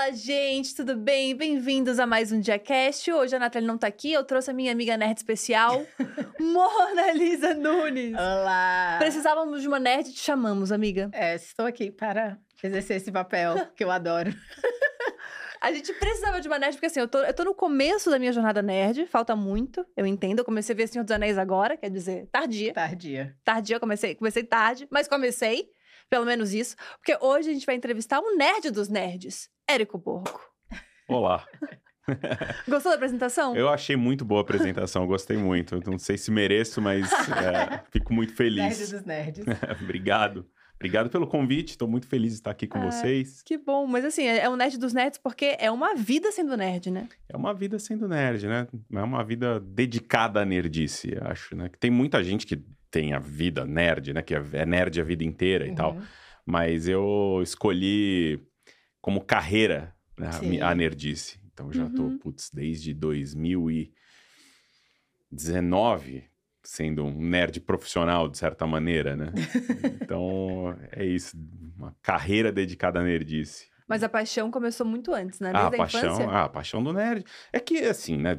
Fala, gente, tudo bem? Bem-vindos a mais um DiaCast. Hoje a Natália não tá aqui, eu trouxe a minha amiga nerd especial, Mona Lisa Nunes. Olá! Precisávamos de uma nerd te chamamos, amiga. É, estou aqui para exercer esse papel que eu adoro. A gente precisava de uma nerd, porque assim, eu tô, eu tô no começo da minha jornada nerd, falta muito, eu entendo. Eu comecei a ver Senhor dos Anéis agora, quer dizer, tardia. Tardia. Tardia, eu comecei, comecei tarde, mas comecei, pelo menos isso. Porque hoje a gente vai entrevistar um nerd dos nerds, Érico Borgo. Olá. Gostou da apresentação? Eu achei muito boa a apresentação, gostei muito. Não sei se mereço, mas é, fico muito Nerd feliz. dos nerds. Obrigado. Obrigado pelo convite, estou muito feliz de estar aqui com Ah, vocês. Que bom, mas assim, é um nerd dos nerds porque é uma vida sendo nerd, né? É uma vida sendo nerd, né? É uma vida dedicada à nerdice, acho, né? Que tem muita gente que tem a vida nerd, né? Que é nerd a vida inteira e tal. Uhum. Mas eu escolhi como carreira né, a nerdice. Então eu já tô, Uhum. putz, desde 2019 sendo um nerd profissional, de certa maneira, né? então é isso, uma carreira dedicada à nerdice. Mas a paixão começou muito antes, né? Ah, Desde a a infância. paixão, ah, a paixão do nerd. É que, assim, né?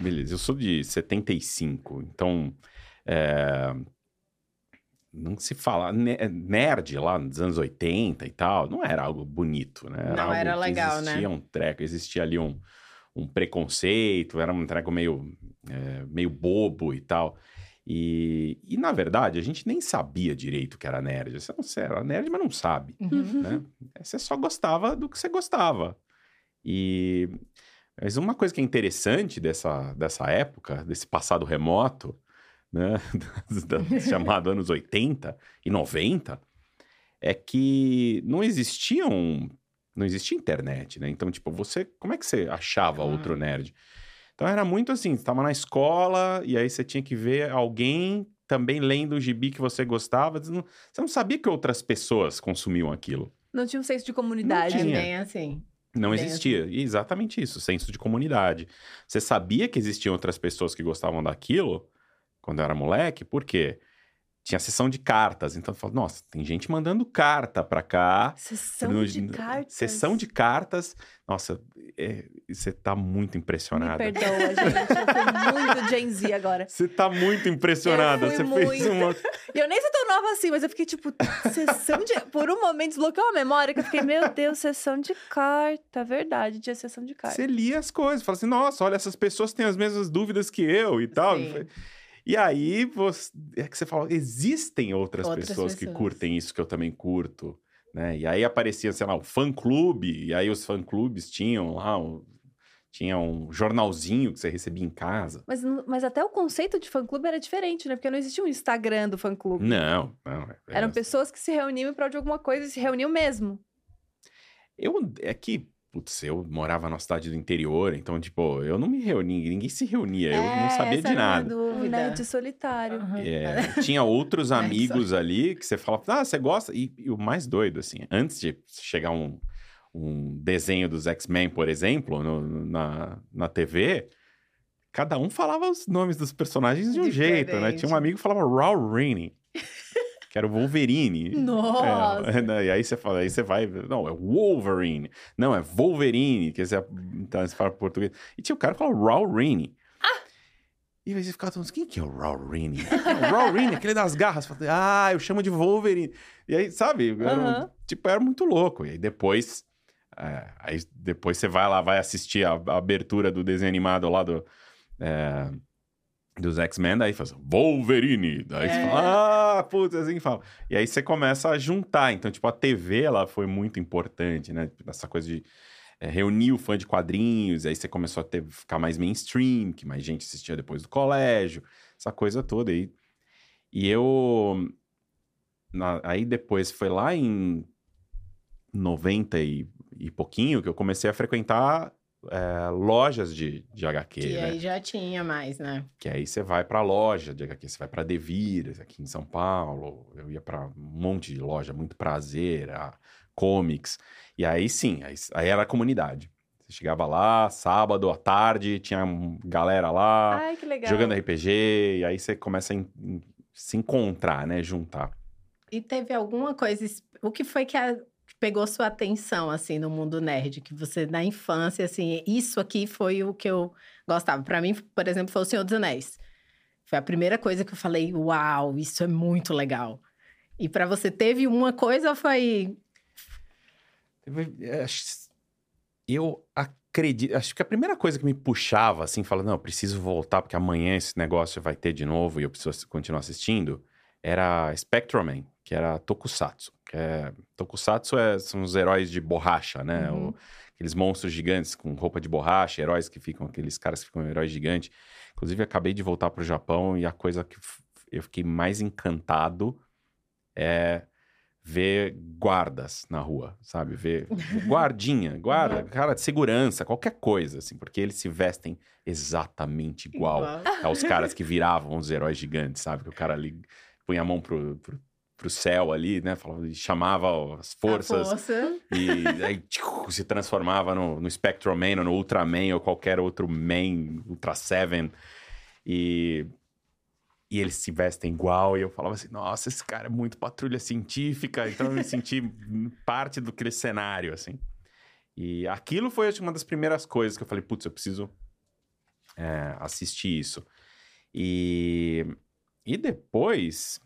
Beleza, eu sou de 75, então. É, Não se fala. ne- Nerd lá nos anos 80 e tal, não era algo bonito, né? Não algo era legal, né? Existia um treco, existia ali um, um preconceito, era um treco meio, é, meio bobo e tal. E, e, na verdade, a gente nem sabia direito que era nerd. Você não você era nerd, mas não sabe Uhum. né? Você só gostava do que você gostava. E mas uma coisa que é interessante dessa, dessa época, desse passado remoto, né, chamado anos 80 e 90, é que não existiam não existia internet, né? Então, tipo, você, como é que você achava Ah. outro nerd? Então era muito assim, você estava na escola e aí você tinha que ver alguém também lendo o gibi que você gostava, você não, você não sabia que outras pessoas consumiam aquilo. Não tinha um senso de comunidade. É tinha. bem assim. Não Bem existia. E exatamente isso, senso de comunidade. Você sabia que existiam outras pessoas que gostavam daquilo quando eu era moleque, por quê? Tinha sessão de cartas. Então eu falo, nossa, tem gente mandando carta pra cá. Sessão No- de cartas. Sessão de cartas. Nossa, é, você tá muito Me impressionada. perdoa, gente. Eu fui muito Gen Z agora. Você tá muito impressionada. Eu fui Você fez muito. uma. E eu nem sou tão nova assim, mas eu fiquei tipo, sessão de. Por um momento desbloqueou a memória que eu fiquei, meu Deus, sessão de carta. Verdade, tinha sessão de carta. Você lia as coisas, fala assim, nossa, olha, essas pessoas têm as mesmas dúvidas que eu e tal. Sim. E aí você, é que você fala, existem outras, Outras pessoas, que pessoas. curtem isso que eu também curto, né? E aí aparecia, sei lá, o fã-clube, e aí os fã-clubes tinham lá, um, tinha um jornalzinho que você recebia em casa. Mas, mas até o conceito de fã-clube era diferente, né? Porque não existia um Instagram do fã-clube. Não, não. é- Eram é- pessoas que se reuniam em prol de alguma coisa e se reuniam mesmo. Eu, é que, putz, eu morava na cidade do interior, então, tipo, eu não me reunia, ninguém se reunia, eu não É, sabia essa de minha nada. Um Dúvida. nerd solitário. Aham. É, tinha outros amigos ali que você fala, ah, você gosta? E, e o mais doido, assim, antes de chegar um, um desenho dos X-Men, por exemplo, no- na, na TV, cada um falava os nomes dos personagens de um jeito, né? Diferente. Tinha um amigo que falava Raul Rainey, que era o Wolverine. Nossa! É, né, e aí você fala, aí você vai, não, é Wolverine, não, é Wolverine, que você, então, você fala português. E tinha o cara que falava Raul Rainey. E aí você ficava falando, quem que é o Raul Rainey, aquele das garras. Ah, eu chamo de Wolverine. E aí, sabe, era, um- Aham. tipo, era muito louco. E aí depois, é, aí depois você vai lá, vai assistir a, a abertura do desenho animado lá do... é, dos X-Men, daí faz Wolverine. Daí você É. fala, ah, putz, assim fala. E aí você começa a juntar. Então, tipo, a TV, ela foi muito importante, né? Essa coisa de é, reunir o fã de quadrinhos. Aí você começou a ter, ficar mais mainstream, que mais gente assistia depois do colégio. Essa coisa toda aí. E eu... na- aí depois, foi lá em 90 e, e pouquinho que eu comecei a frequentar é, lojas de, de HQ, Que né? aí já tinha mais, né? Que aí você vai pra loja de HQ, você vai pra Devir, aqui em São Paulo. Eu ia pra um monte de loja, muito prazer, a comics. E aí sim, aí, aí era a comunidade. Você chegava lá, sábado à tarde, tinha galera lá Ai, jogando RPG, e aí você começa a en- en- se encontrar, né? Juntar. E teve alguma coisa. O que foi que a- pegou sua atenção, assim, no mundo nerd? Que você, na infância, assim, isso aqui foi o que eu gostava. Pra mim, por exemplo, foi O Senhor dos Anéis. Foi a primeira coisa que eu falei, uau, isso é muito legal. E pra você, teve uma coisa ou foi... Acho- Eu acredito. Acho que a primeira coisa que me puxava, assim, falando, não, eu preciso voltar, porque amanhã esse negócio vai ter de novo e eu preciso continuar assistindo, era Spectrum que era Tokusatsu. Que é... Tokusatsu é- são os heróis de borracha, né? Uhum. O- aqueles monstros gigantes com roupa de borracha, heróis que ficam, aqueles caras que ficam heróis gigantes. Inclusive, acabei de voltar pro Japão e a coisa que eu fiquei mais encantado é ver guardas na rua, sabe? Ver guardinha, guarda, cara de segurança, qualquer coisa, assim, porque eles se vestem exatamente igual, aos caras que viravam os heróis gigantes, sabe? Que o cara ali punha a mão pro, pro, pro céu ali, né? Falava, e chamava as forças força. e aí tchiu, se transformava no, no Spectrum Man ou no Ultraman ou qualquer outro Man, Ultra Seven. E, e eles se vestem igual. E eu falava assim: nossa, esse cara é muito patrulha científica. Então eu me senti parte do aquele cenário, assim. E aquilo foi acho, uma das primeiras coisas que eu falei: putz, eu preciso é, assistir isso. E, e depois.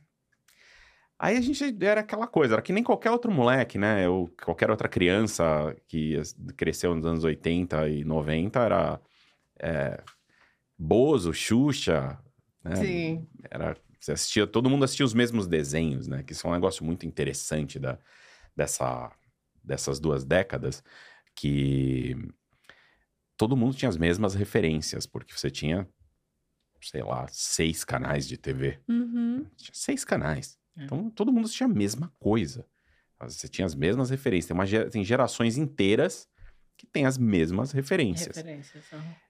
Aí a gente era aquela coisa, era que nem qualquer outro moleque, né? Ou qualquer outra criança que cresceu nos anos 80 e 90 era é, Bozo, Xuxa, né? Sim. Era, você assistia, todo mundo assistia os mesmos desenhos, né? Que isso é um negócio muito interessante da, dessa, dessas duas décadas, que todo mundo tinha as mesmas referências, porque você tinha, sei lá, seis canais de TV. Uhum. Tinha seis canais. É. Então todo mundo assistia a mesma coisa. Você tinha as mesmas referências. Tem, uma, tem gerações inteiras que têm as mesmas referências. Referências.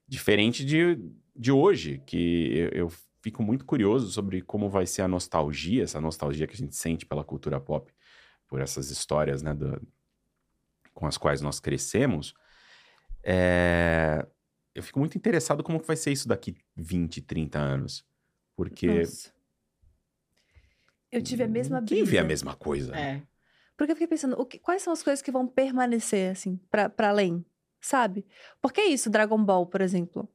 Diferente de, de hoje, que eu, eu fico muito curioso sobre como vai ser a nostalgia, essa nostalgia que a gente sente pela cultura pop, por essas histórias, né, do- com as quais nós crescemos. É, eu fico muito interessado como vai ser isso daqui 20, 30 anos. Porque Nossa. Eu tive a mesma brisa. quem vê a mesma coisa? É. Porque eu fiquei pensando, o que- quais são as coisas que vão permanecer, assim, pra, pra além, sabe? Porque é isso, Dragon Ball, por exemplo.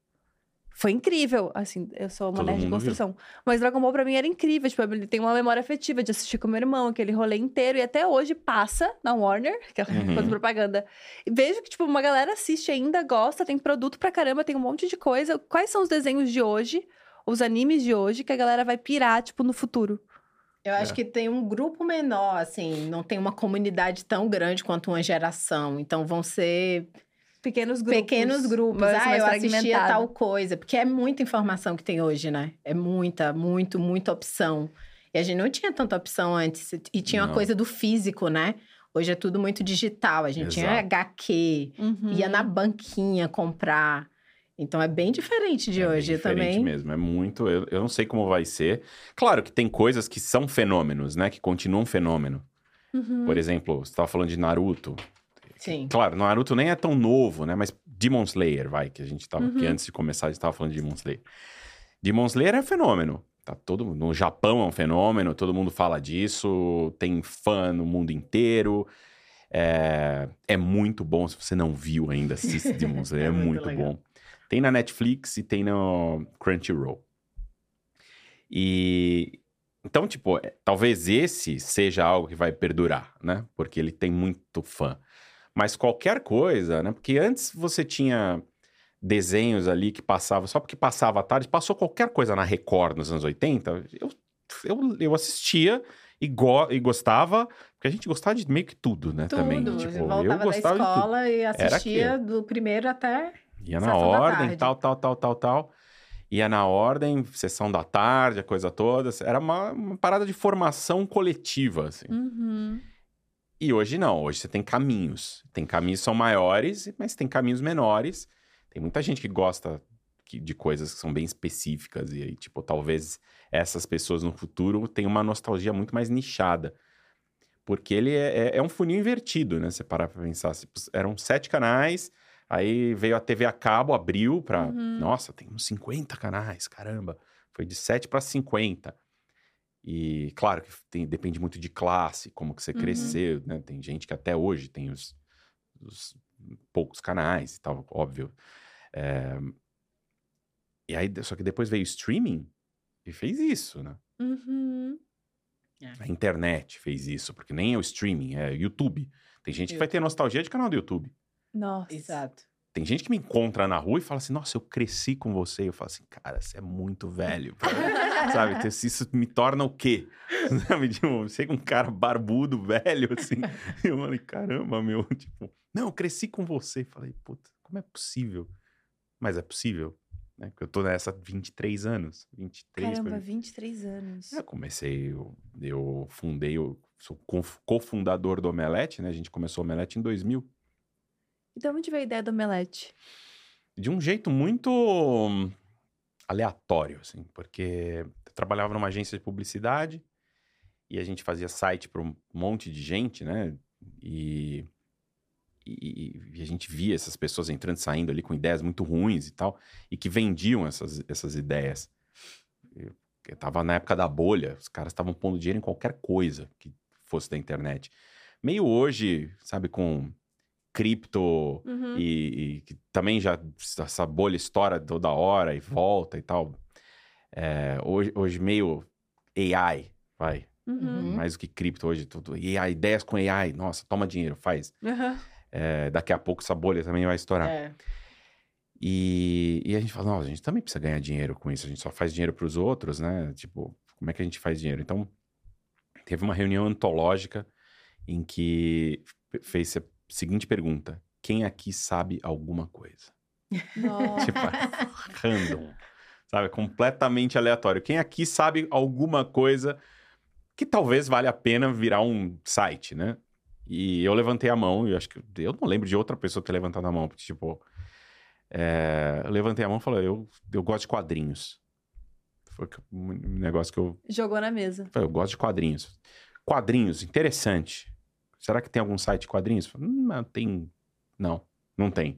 Foi incrível, assim, eu sou uma Todo nerd de mundo viu. construção. Mas Dragon Ball pra mim era incrível, tipo, ele tem uma memória afetiva de assistir com meu irmão, aquele rolê inteiro. E até hoje passa na Warner, que é Uhum. coisa de propaganda. E vejo que, tipo, uma galera assiste ainda, gosta, tem produto pra caramba, tem um monte de coisa. Quais são os desenhos de hoje, os animes de hoje, que a galera vai pirar, tipo, no futuro? Eu acho É. que tem um grupo menor, assim, não tem uma comunidade tão grande quanto uma geração. Então vão ser Pequenos grupos. pequenos grupos. mas Ah, mais eu assistia tal coisa. Porque é muita informação que tem hoje, né? É muita, muito, muita opção. E a gente não tinha tanta opção antes. E tinha Não. uma coisa do físico, né? Hoje é tudo muito digital. A gente tinha Exato. HQ, Uhum. ia na banquinha comprar. Então é bem diferente de É bem hoje diferente também. mesmo, é muito. Eu, eu não sei como vai ser. Claro que tem coisas que são fenômenos, né? Que continuam fenômeno. Uhum. Por exemplo, você estava falando de Naruto. Sim. Claro, Naruto nem é tão novo, né? Mas Demon Slayer, vai, que a gente tava. Que Uhum. antes de começar, a gente tava falando de Demon Slayer. Demon Slayer é fenômeno. Tá todo, no Japão é um fenômeno, todo mundo fala disso, tem fã no mundo inteiro. É, é muito bom. Se você não viu ainda, assiste Demon Slayer, É é, muito muito, bom. Tem na Netflix e tem no Crunchyroll. E então, tipo, é, talvez esse seja algo que vai perdurar, né? Porque ele tem muito fã. Mas qualquer coisa, né? Porque antes você tinha desenhos ali que passavam, só porque passava à tarde, passou qualquer coisa na Record nos anos 80, eu, eu, eu assistia e, go, e gostava, porque a gente gostava de meio que tudo, né? Tudo. Também. Tipo, eu voltava da escola e assistia do primeiro até. Ia na ordem, tal, tal, tal, tal, tal. Ia na ordem, sessão da tarde, a coisa toda. Era uma, uma parada de formação coletiva, assim. Uhum. E hoje não, hoje você tem caminhos. Tem caminhos que são maiores, mas tem caminhos menores. Tem muita gente que gosta de coisas que são bem específicas. E aí, tipo, talvez essas pessoas no futuro tenham uma nostalgia muito mais nichada. Porque ele é, é- é um funil invertido, né? Você parar pra pensar. Eram sete canais, aí veio a TV a cabo, abriu pra. Uhum. Nossa, tem uns 50 canais, caramba. Foi de 7 para 50. E claro que tem- depende muito de classe, como que você Uhum. cresceu, né? Tem gente que até hoje tem os, os poucos canais e tal, óbvio. É, E aí, só que depois veio o streaming e fez isso, né? Uhum. A internet fez isso, porque nem é o streaming, é o YouTube. Tem gente que vai ter nostalgia de canal do YouTube. Nossa. Exato. Tem gente que me encontra na rua e fala assim: Nossa, eu cresci com você. Eu falo assim: Cara, você é muito velho. Sabe? Então, Isso me torna o quê? Sabe? Tipo, chega um cara barbudo, velho, assim. E eu falei: Caramba, meu. Tipo, não, eu cresci com você. Falei: Puta, como é possível? Mas é possível, né? Porque eu tô nessa há 23 anos. 23 Caramba, pra- 23 anos. eu comecei, eu, eu fundei, eu sou cofundador do Omelete, né? A gente começou o Omelete em 2000. E de onde veio a ideia do omelete? De um jeito muito hum, aleatório, assim, porque eu trabalhava numa agência de publicidade e a gente fazia site para um monte de gente, né? E, e, e a gente via essas pessoas entrando e saindo ali com ideias muito ruins e tal, e que vendiam essas, essas ideias. Eu, eu tava na época da bolha, os caras estavam pondo dinheiro em qualquer coisa que fosse da internet. Meio hoje, sabe, com cripto Uhum. e, e que também já essa bolha estoura toda hora e volta e tal. É, hoje, hoje meio AI, vai. Uhum. Mais do que cripto hoje, tudo. AI, ideias com AI, nossa, toma dinheiro, faz. Uhum. É, daqui a pouco essa bolha também vai estourar. É. E, e a gente fala, nossa, a gente também precisa ganhar dinheiro com isso, a gente só faz dinheiro para os outros, né? Tipo, como é que a gente faz dinheiro? Então, teve uma reunião antológica em que fe- fez seguinte pergunta: quem aqui sabe alguma coisa? Nossa. Tipo, random. Sabe? Completamente aleatório. Quem aqui sabe alguma coisa que talvez valha a pena virar um site, né? E eu levantei a mão, e eu acho que eu não lembro de outra pessoa ter levantado a mão, porque, tipo, é, eu levantei a mão e falei, eu, eu gosto de quadrinhos. Foi um negócio que eu Jogou na mesa. Falei, eu gosto de quadrinhos. Quadrinhos, interessante. Será que tem algum site de quadrinhos? Falei, "Hum, Não, tem. Não, não tem.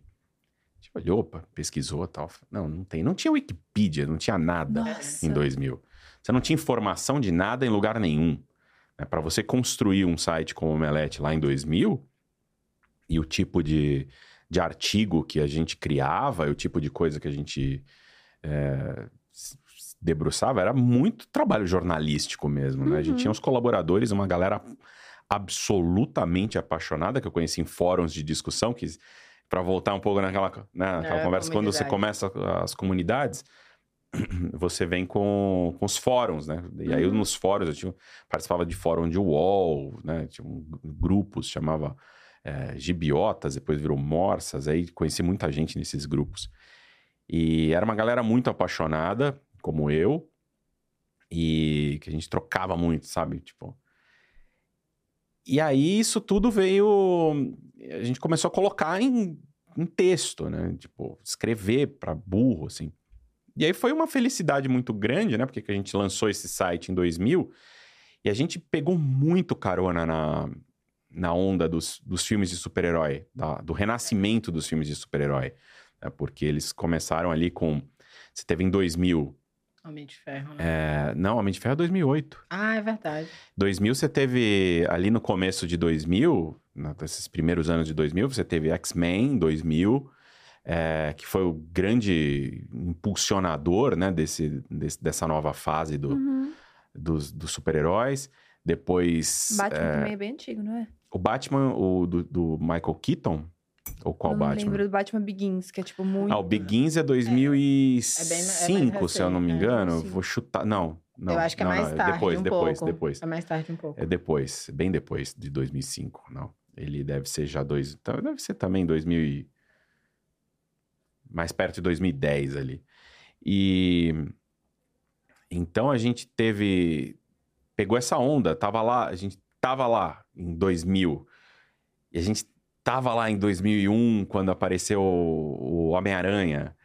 Tipo, olhou, opa, pesquisou e tal. Não, não tem. Não tinha Wikipedia, não tinha nada Nossa. em 2000. Você não tinha informação de nada em lugar nenhum. Para você construir um site como o Omelete lá em 2000, e o tipo de, de artigo que a gente criava, e o tipo de coisa que a gente é, debruçava, era muito trabalho jornalístico mesmo, né? A gente Uhum. tinha os colaboradores, uma galera absolutamente apaixonada que eu conheci em fóruns de discussão, que para voltar um pouco naquela, né, naquela É, conversa, quando você começa as comunidades, você vem com, com os fóruns, né? E aí Uhum. nos fóruns eu tinha, participava de fórum de UOL, né? Tinha um, grupos, chamava é, Gibiotas, depois virou Morsas, aí conheci muita gente nesses grupos. E era uma galera muito apaixonada, como eu, e que a gente trocava muito, sabe? Tipo. E aí isso tudo veio. A gente começou a colocar em, em texto, né? Tipo, escrever para burro, assim. E aí foi uma felicidade muito grande, né? Porque que a gente lançou esse site em 2000 e a gente pegou muito carona na, na onda dos, dos filmes de super-herói, do renascimento dos filmes de super-herói. né? Porque eles começaram ali com. Você teve em 2000. Homem de Ferro. né? é, não, Homem de Ferro é 2008. Ah, é verdade. 2000 você teve, ali no começo de 2000, na- nesses primeiros anos de 2000, você teve X-Men 2000, é, que foi o grande impulsionador, né, desse, desse- dessa nova fase do- Uhum. dos, dos super-heróis. Depois, Batman é, também é bem antigo, não é? o Batman, o do, do Michael Keaton, ou qual não Batman? lembro do Batman Begins, que é tipo muito... Ah, o Begins é 2005, se eu não me recente, é, engano. 2005. Vou chutar. Não, não. Eu acho que é não, mais não, tarde Depois, um depois, pouco. depois. É mais tarde um pouco. É depois, bem depois de 2005, não. Ele deve ser já dois, então deve ser também 2000 e... mais perto de 2010 ali. E então a gente teve pegou essa onda, tava lá, a gente tava lá em 2000. E a gente tava lá em 2001 quando apareceu o Homem-Aranha.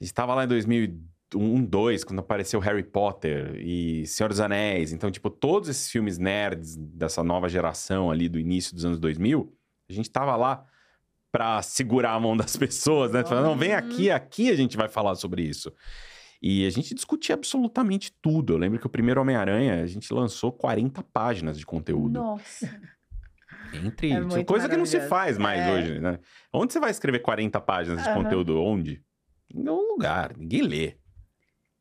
A gente tava lá em 2001, 2 quando apareceu Harry Potter e Senhor dos Anéis. Então, tipo, todos esses filmes nerds dessa nova geração ali do início dos anos 2000, a gente tava lá pra segurar a mão das pessoas, né? Falando, não, vem Uhum. aqui, aqui a gente vai falar sobre isso. E a gente discutia absolutamente tudo. Eu lembro que o primeiro Homem-Aranha, a gente lançou 40 páginas de conteúdo. Nossa. Entre É coisa que não se faz mais É. hoje, né? Onde você vai escrever 40 páginas de Aham. conteúdo? Onde? Em nenhum lugar. Ninguém lê.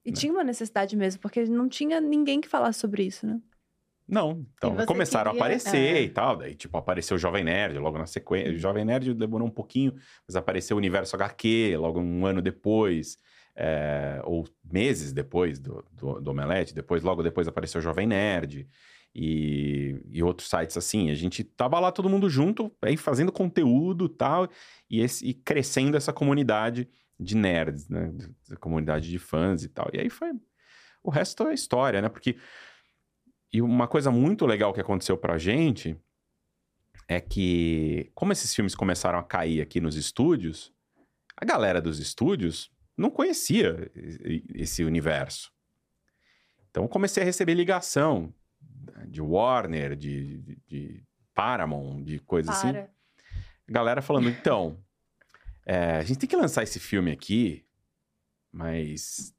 E Né? tinha uma necessidade mesmo, porque não tinha ninguém que falasse sobre isso, né? Não. Então, começaram queria- a aparecer é. e tal. Daí, tipo, apareceu o Jovem Nerd logo na sequência. Uhum. O Jovem Nerd demorou um pouquinho, mas apareceu o Universo HQ logo um ano depois. é, ou meses depois do, do, do Omelete. Depois, logo depois apareceu o Jovem Nerd. E, e outros sites assim. A gente tava lá todo mundo junto, aí fazendo conteúdo tal, e, esse, e crescendo essa comunidade de nerds, né? Essa comunidade de fãs e tal. E aí foi. O resto é história, né? Porque. E uma coisa muito legal que aconteceu pra gente é que, como esses filmes começaram a cair aqui nos estúdios, a galera dos estúdios não conhecia esse universo. Então comecei a receber ligação de Warner, de, de, de Paramount, de coisas assim. Para. Galera falando, então, é, a gente tem que lançar esse filme aqui, mas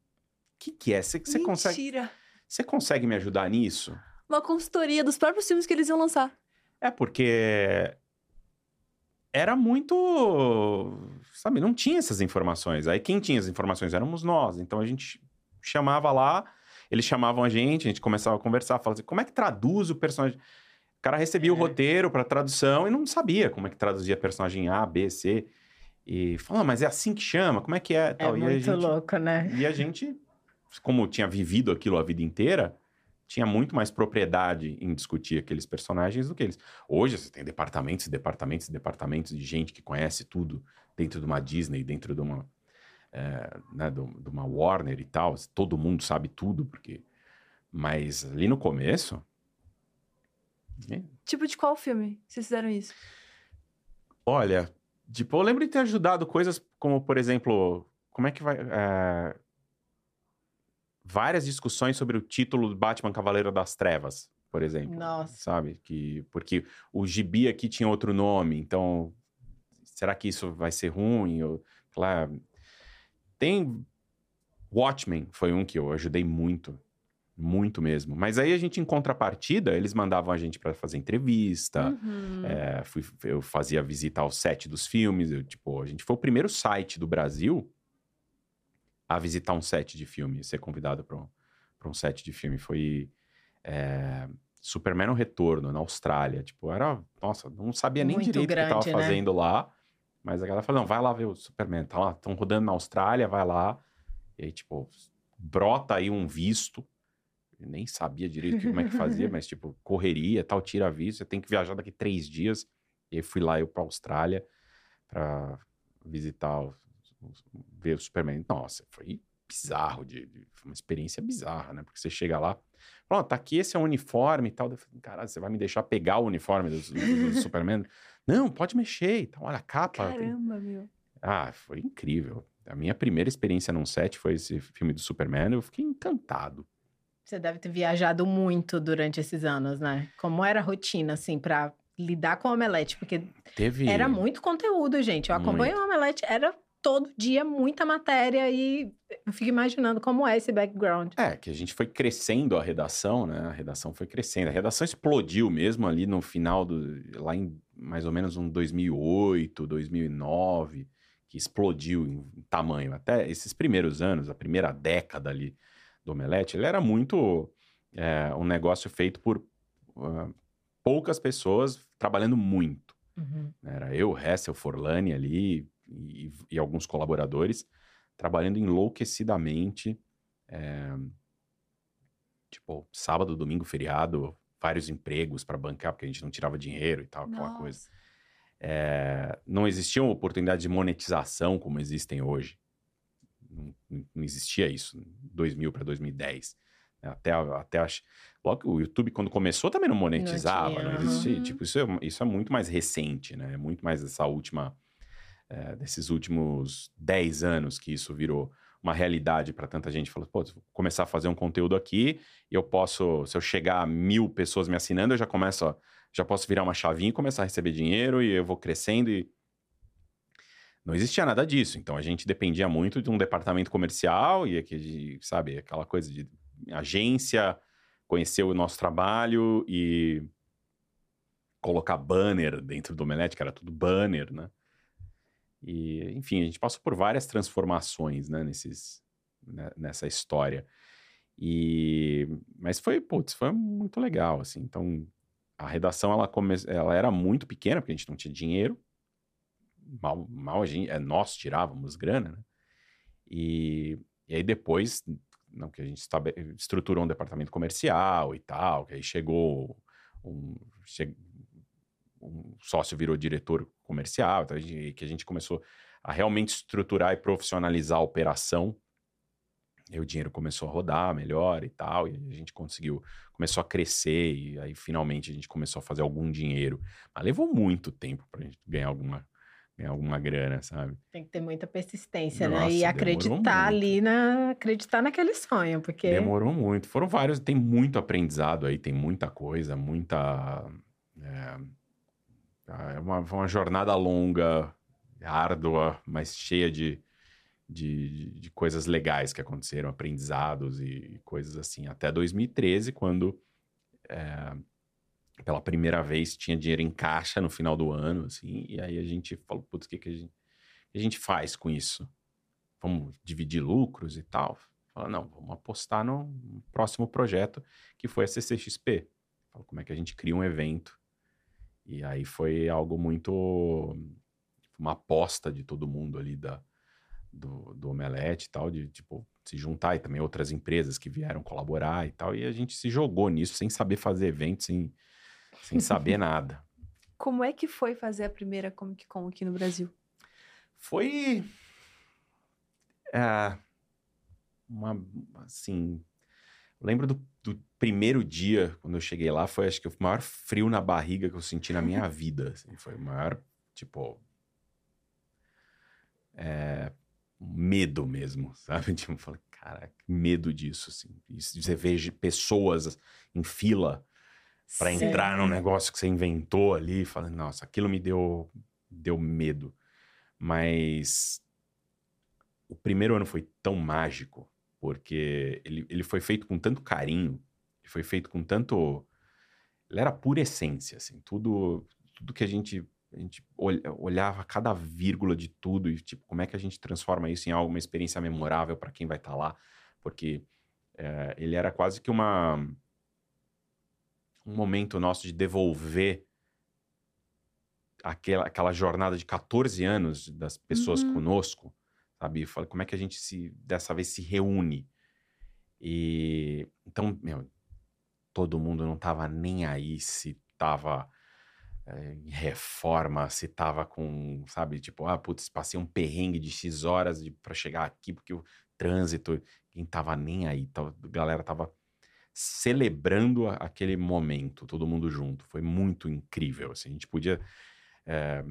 o que, que é? Você consegue, Mentira. você consegue me ajudar nisso? Uma consultoria dos próprios filmes que eles iam lançar. É porque era muito, sabe, não tinha essas informações. Aí quem tinha as informações éramos nós. Então a gente chamava lá, eles chamavam a gente, a gente começava a conversar, falava assim, como é que traduz o personagem? O cara recebia o É. roteiro para tradução e não sabia como é que traduzia personagem A, B, C. E falava, mas é assim que chama? Como é que é? É Tal. e a muito gente, louco, né? E a gente, como tinha vivido aquilo a vida inteira, tinha muito mais propriedade em discutir aqueles personagens do que eles. Hoje você tem departamentos e departamentos e departamentos de gente que conhece tudo dentro de uma Disney, dentro de uma, é, né, de um- uma Warner e tal. Todo mundo sabe tudo, porque. Mas ali no começo. ninguém- Tipo, de qual filme vocês fizeram isso? Olha, tipo, eu lembro de ter ajudado coisas como, por exemplo, como é que vai. é, Várias discussões sobre o título do Batman Cavaleiro das Trevas, por exemplo. Nossa. Sabe? Que, porque o gibi aqui tinha outro nome, então. Será que isso vai ser ruim? Ou, lá, tem. Watchmen foi um que eu ajudei muito. Muito mesmo. Mas aí a gente, em contrapartida, eles mandavam a gente para fazer entrevista. Uhum. É, fui- eu fazia visita ao set dos filmes. eu, tipo, a gente foi o primeiro site do Brasil a visitar um set de filme, ser convidado para um, pra um set de filme. Foi é, Superman no Retorno, na Austrália. Tipo, era. Nossa, não sabia nem Muito direito o que grande, tava né? fazendo lá. Mas a galera falou: não, vai lá ver o Superman. Tá lá, estão rodando na Austrália, vai lá. E aí, tipo, brota aí um visto. Eu nem sabia direito como é que fazia, mas, tipo, correria tal, tira visto. Você tem que viajar daqui três dias. E aí fui lá eu pra Austrália pra visitar, o, o- ver o Superman. Nossa, foi bizarro, de, de- foi uma experiência bizarra, né? Porque você chega lá, pronto, tá aqui, esse é o uniforme e tal. Eu falei, caralho, você vai me deixar pegar o uniforme do, do- do Superman? Não, pode mexer e tal, olha a capa. tem- Caramba, meu. Ah, foi incrível. A minha primeira experiência num set foi esse filme do Superman, eu fiquei encantado. Você deve ter viajado muito durante esses anos, né? Como era a rotina, assim, pra lidar com o Omelete? Porque Teve... era muito conteúdo, gente. Eu acompanho o Omelete, era todo dia muita matéria e eu fico imaginando como é esse background. É, que a gente foi crescendo a redação, né? A redação foi crescendo. A redação explodiu mesmo ali no final do. lá em mais ou menos um 2008, 2009, que explodiu em tamanho. Até esses primeiros anos, a primeira década ali do Omelete, ele era muito é, um negócio feito por ah, poucas pessoas trabalhando muito. Uhum. Era eu, Hessel, Forlani ali e, e alguns colaboradores trabalhando enlouquecidamente. é, tipo, sábado, domingo, feriado, vários empregos para bancar, porque a gente não tirava dinheiro e tal, aquela Nossa. coisa. É, não existiam oportunidades de monetização como existem hoje. Não, não existia isso em 2000 para 2010. né? Até, até acho, logo que o YouTube, quando começou, também não monetizava. Não, tinha, existia. aham. Tipo, isso é, isso é muito mais recente, né? É muito mais dessa última, é, desses últimos 10 anos que isso virou uma realidade para tanta gente. Falou, pô, vou começar a fazer um conteúdo aqui e eu posso, se eu chegar a mil pessoas me assinando, eu já começo, a- já posso virar uma chavinha e começar a receber dinheiro e eu vou crescendo e não existia nada disso. Então a gente dependia muito de um departamento comercial e aquele, sabe, aquela coisa de agência, conhecer o nosso trabalho e colocar banner dentro do Omelete, que era tudo banner, né? E, enfim, a gente passou por várias transformações, né, nesses, né, nessa história. E, mas foi, putz, foi muito legal, assim. Então, a redação, ela, come... ela era muito pequena, porque a gente não tinha dinheiro. Mal, mal a gente, é, nós tirávamos grana, né? E, e aí depois, não, que a gente estruturou um departamento comercial e tal, que aí chegou um, che... um sócio virou diretor comercial, então que a gente começou a realmente estruturar e profissionalizar a operação. E o dinheiro começou a rodar melhor e tal, e a gente conseguiu, começou a crescer, e aí finalmente a gente começou a fazer algum dinheiro. Mas levou muito tempo para a gente ganhar alguma, ganhar alguma grana, sabe? Tem que ter muita persistência, Nossa, né? E acreditar ali na. acreditar naquele sonho, porque. Demorou muito. Foram vários, tem muito aprendizado aí, tem muita coisa, muita. É, é uma, uma jornada longa, árdua, mas cheia de, de, de coisas legais que aconteceram, aprendizados e, coisas assim. Até 2013, quando é, pela primeira vez tinha dinheiro em caixa no final do ano, assim, e aí a gente falou, putz, o que, que a, gente, a gente faz com isso? Vamos dividir lucros e tal? Fala, não, vamos apostar no próximo projeto, que foi a CCXP. Fala, como é que a gente cria um evento e aí foi algo muito. Uma aposta de todo mundo ali da, do, do Omelete e tal, de tipo, se juntar e também outras empresas que vieram colaborar e tal. E a gente se jogou nisso sem saber fazer evento, sem, sem saber nada. Como é que foi fazer a primeira Comic Con aqui no Brasil? Foi. É, uma. Assim. Lembro do do primeiro dia, quando eu cheguei lá, foi acho que o maior frio na barriga que eu senti na minha vida. Assim, foi o maior, tipo. É, medo mesmo, sabe? Tipo, eu falei, cara, que medo disso, assim. E você vê pessoas em fila para entrar num negócio que você inventou ali, falando, nossa, aquilo me deu, deu medo. Mas o primeiro ano foi tão mágico porque ele, ele foi feito com tanto carinho, foi feito com tanto. Ele era pura essência, assim, tudo, tudo que a gente, a gente olhava cada vírgula de tudo e, tipo, como é que a gente transforma isso em algo, uma experiência memorável para quem vai estar tá lá, porque é, ele era quase que uma. um momento nosso de devolver aquela, aquela jornada de 14 anos das pessoas uhum. conosco sabe? Fala, como é que a gente se dessa vez se reúne? E então, meu, todo mundo não tava nem aí se tava é, em reforma, se tava com, sabe, tipo, ah, putz, passei um perrengue de X horas para chegar aqui porque o trânsito, quem tava nem aí, tava, a galera tava celebrando aquele momento, todo mundo junto. Foi muito incrível, assim, a gente podia é,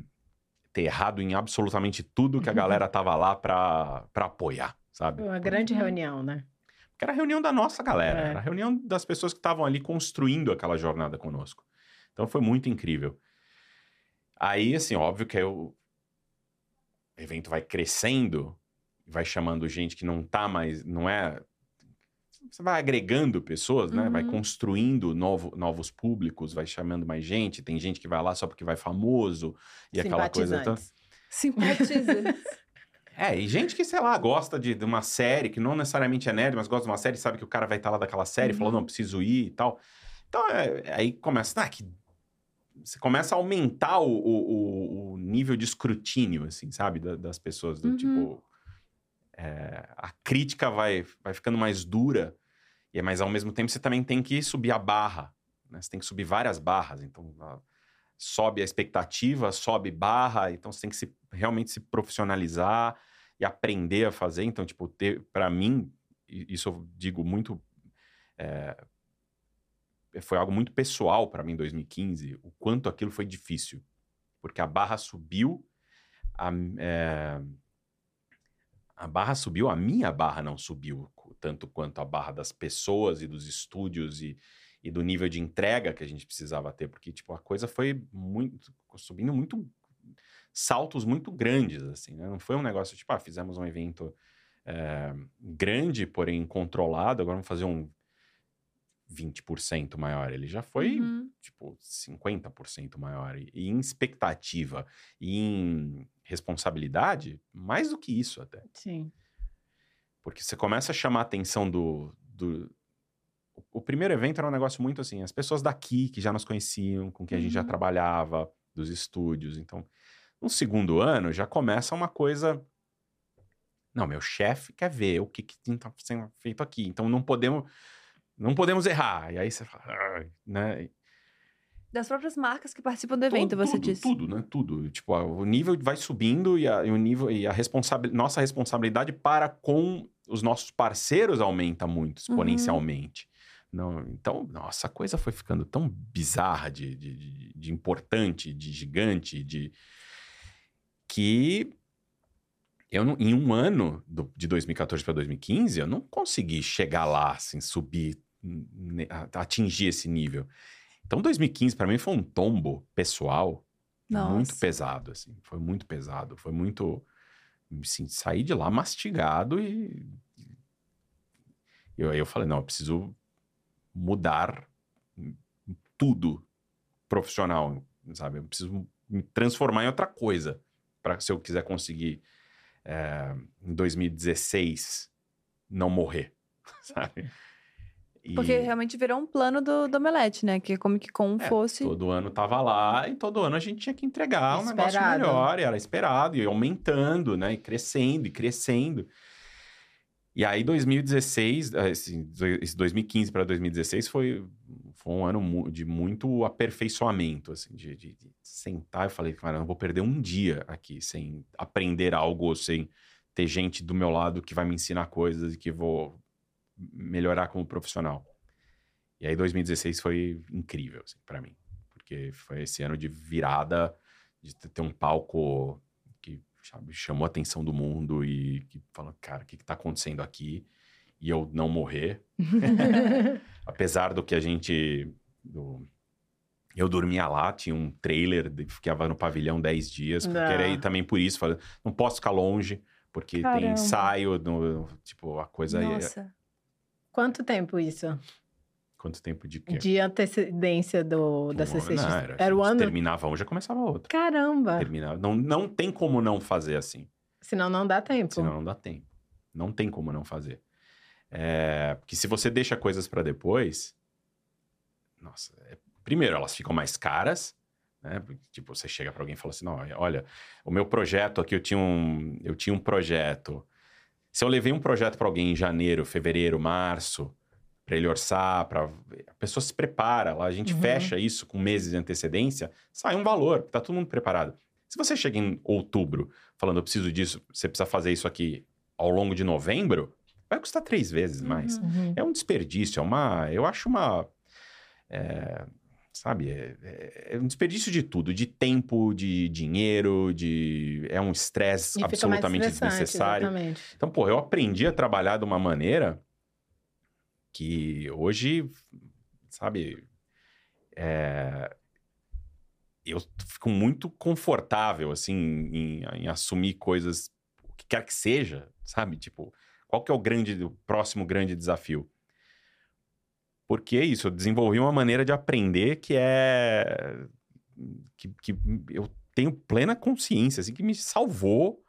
ter errado em absolutamente tudo que a galera tava lá pra, pra apoiar, sabe? Uma grande reunião, né? Porque era a reunião da nossa galera, é. era a reunião das pessoas que estavam ali construindo aquela jornada conosco. Então foi muito incrível. Aí, assim, óbvio que o evento vai crescendo, vai chamando gente que não tá mais, não é você vai agregando pessoas, né? Uhum. Vai construindo novo, novos públicos, vai chamando mais gente. Tem gente que vai lá só porque vai famoso e aquela coisa. Então... Simpatizantes. É, e gente que, sei lá, gosta de, de, uma série, que não necessariamente é nerd, mas gosta de uma série, sabe que o cara vai estar tá lá daquela série, uhum. falou, não, preciso ir e tal. Então, é, aí começa, ah, que... Você começa a aumentar o, o, o nível de escrutínio, assim, sabe? Da, das pessoas, do uhum. tipo é, a crítica vai, vai ficando mais dura, e mas ao mesmo tempo você também tem que subir a barra, né? Você tem que subir várias barras, então sobe a expectativa, sobe barra, então você tem que se, realmente se profissionalizar e aprender a fazer. Então, tipo, para mim, isso eu digo muito, é, foi algo muito pessoal para mim em 2015, o quanto aquilo foi difícil, porque a barra subiu, a, é, a barra subiu, a minha barra não subiu tanto quanto a barra das pessoas e dos estúdios e, e do nível de entrega que a gente precisava ter, porque tipo a coisa foi muito subindo muito saltos muito grandes, assim, né? Não foi um negócio tipo, ah, fizemos um evento é, grande, porém controlado, agora vamos fazer um 20% maior. Ele já foi, Uhum. tipo, 50% maior. E, e em expectativa e em responsabilidade, mais do que isso até. Sim. Porque você começa a chamar a atenção do, do. o- primeiro evento era um negócio muito assim, as pessoas daqui que já nos conheciam, com quem a gente já Uhum. trabalhava, dos estúdios. Então, no segundo ano já começa uma coisa. Não, meu chefe quer ver o que está sendo feito aqui. Então não podemos. Não podemos errar. E aí você fala. "Ah", né? Das próprias marcas que participam do evento, Tudo, você tudo, disse. Tudo, né? Tudo. Tipo, a- o nível vai subindo e a, e o nível e a responsabil, nossa responsabilidade para com os nossos parceiros aumenta muito, Uhum. exponencialmente. Não, então, nossa, a coisa foi ficando tão bizarra de, de, de- importante, de gigante, de que eu não- em um ano do- de 2014 para 2015 eu não consegui chegar lá, assim, subir, atingir esse nível. Então, 2015 para mim foi um tombo pessoal muito Nossa. pesado, assim. Foi muito pesado. Foi muito. Assim, saí de lá mastigado e. e aí eu falei: não, eu preciso mudar tudo profissional, sabe? Eu preciso me transformar em outra coisa para se eu quiser conseguir é, em 2016 não morrer, sabe? E- Porque realmente virou um plano do, do Omelete, né? Que a Comic Con É, fosse. Todo ano tava lá e todo ano a gente tinha que entregar um negócio Esperado. melhor, e era esperado, e aumentando, né? E crescendo, e crescendo. E aí, 2016, eh, esse esse 2015 para 2016 foi, foi um ano de muito aperfeiçoamento, assim, de, de- de sentar e falei, cara, eu não vou perder um dia aqui sem aprender algo, ou sem ter gente do meu lado que vai me ensinar coisas e que vou melhorar como profissional. E aí 2016 foi incrível assim, para mim, porque foi esse ano de virada, de ter um palco que sabe, chamou a atenção do mundo e que falou, cara, o que, que tá acontecendo aqui? E eu não morrer, apesar do que a gente do- eu dormia lá, tinha um trailer, ficava no pavilhão 10 dias, porque era aí também por isso, falei, não posso ficar longe, porque tem Caramba. ensaio, no, tipo, a coisa aí. Nossa. Quanto tempo isso? Quanto tempo de quê? De antecedência do, da CCX? não, Era, era, o a gente ano? Terminava um, já começava outro. Caramba! Terminava. Não, não tem como não fazer assim. Senão não dá tempo. Senão não dá tempo. Não tem como não fazer. É, porque se você deixa coisas para depois, nossa, é- primeiro elas ficam mais caras, né? Tipo, você chega para alguém e fala assim, não, olha, o meu projeto aqui eu tinha um, eu tinha um projeto. Se eu levei um projeto para alguém em janeiro, fevereiro, março, para ele orçar, para a pessoa se prepara, lá a gente Uhum. fecha isso com meses de antecedência, sai um valor, tá todo mundo preparado. Se você chega em outubro falando, eu preciso disso, você precisa fazer isso aqui ao longo de novembro, vai custar três vezes mais. Uhum. Uhum. É um desperdício, é uma. Eu acho uma. é, sabe, é, é- é um desperdício de tudo, de tempo, de dinheiro, de. É um estresse absolutamente desnecessário. Exatamente. Então, pô, eu aprendi a trabalhar de uma maneira que hoje, sabe, é, eu fico muito confortável, assim, em, em assumir coisas, o que quer que seja, sabe? Tipo, qual que é o grande, o próximo grande desafio? Porque é isso, eu desenvolvi uma maneira de aprender que é... que, que eu tenho plena consciência, assim, que me salvou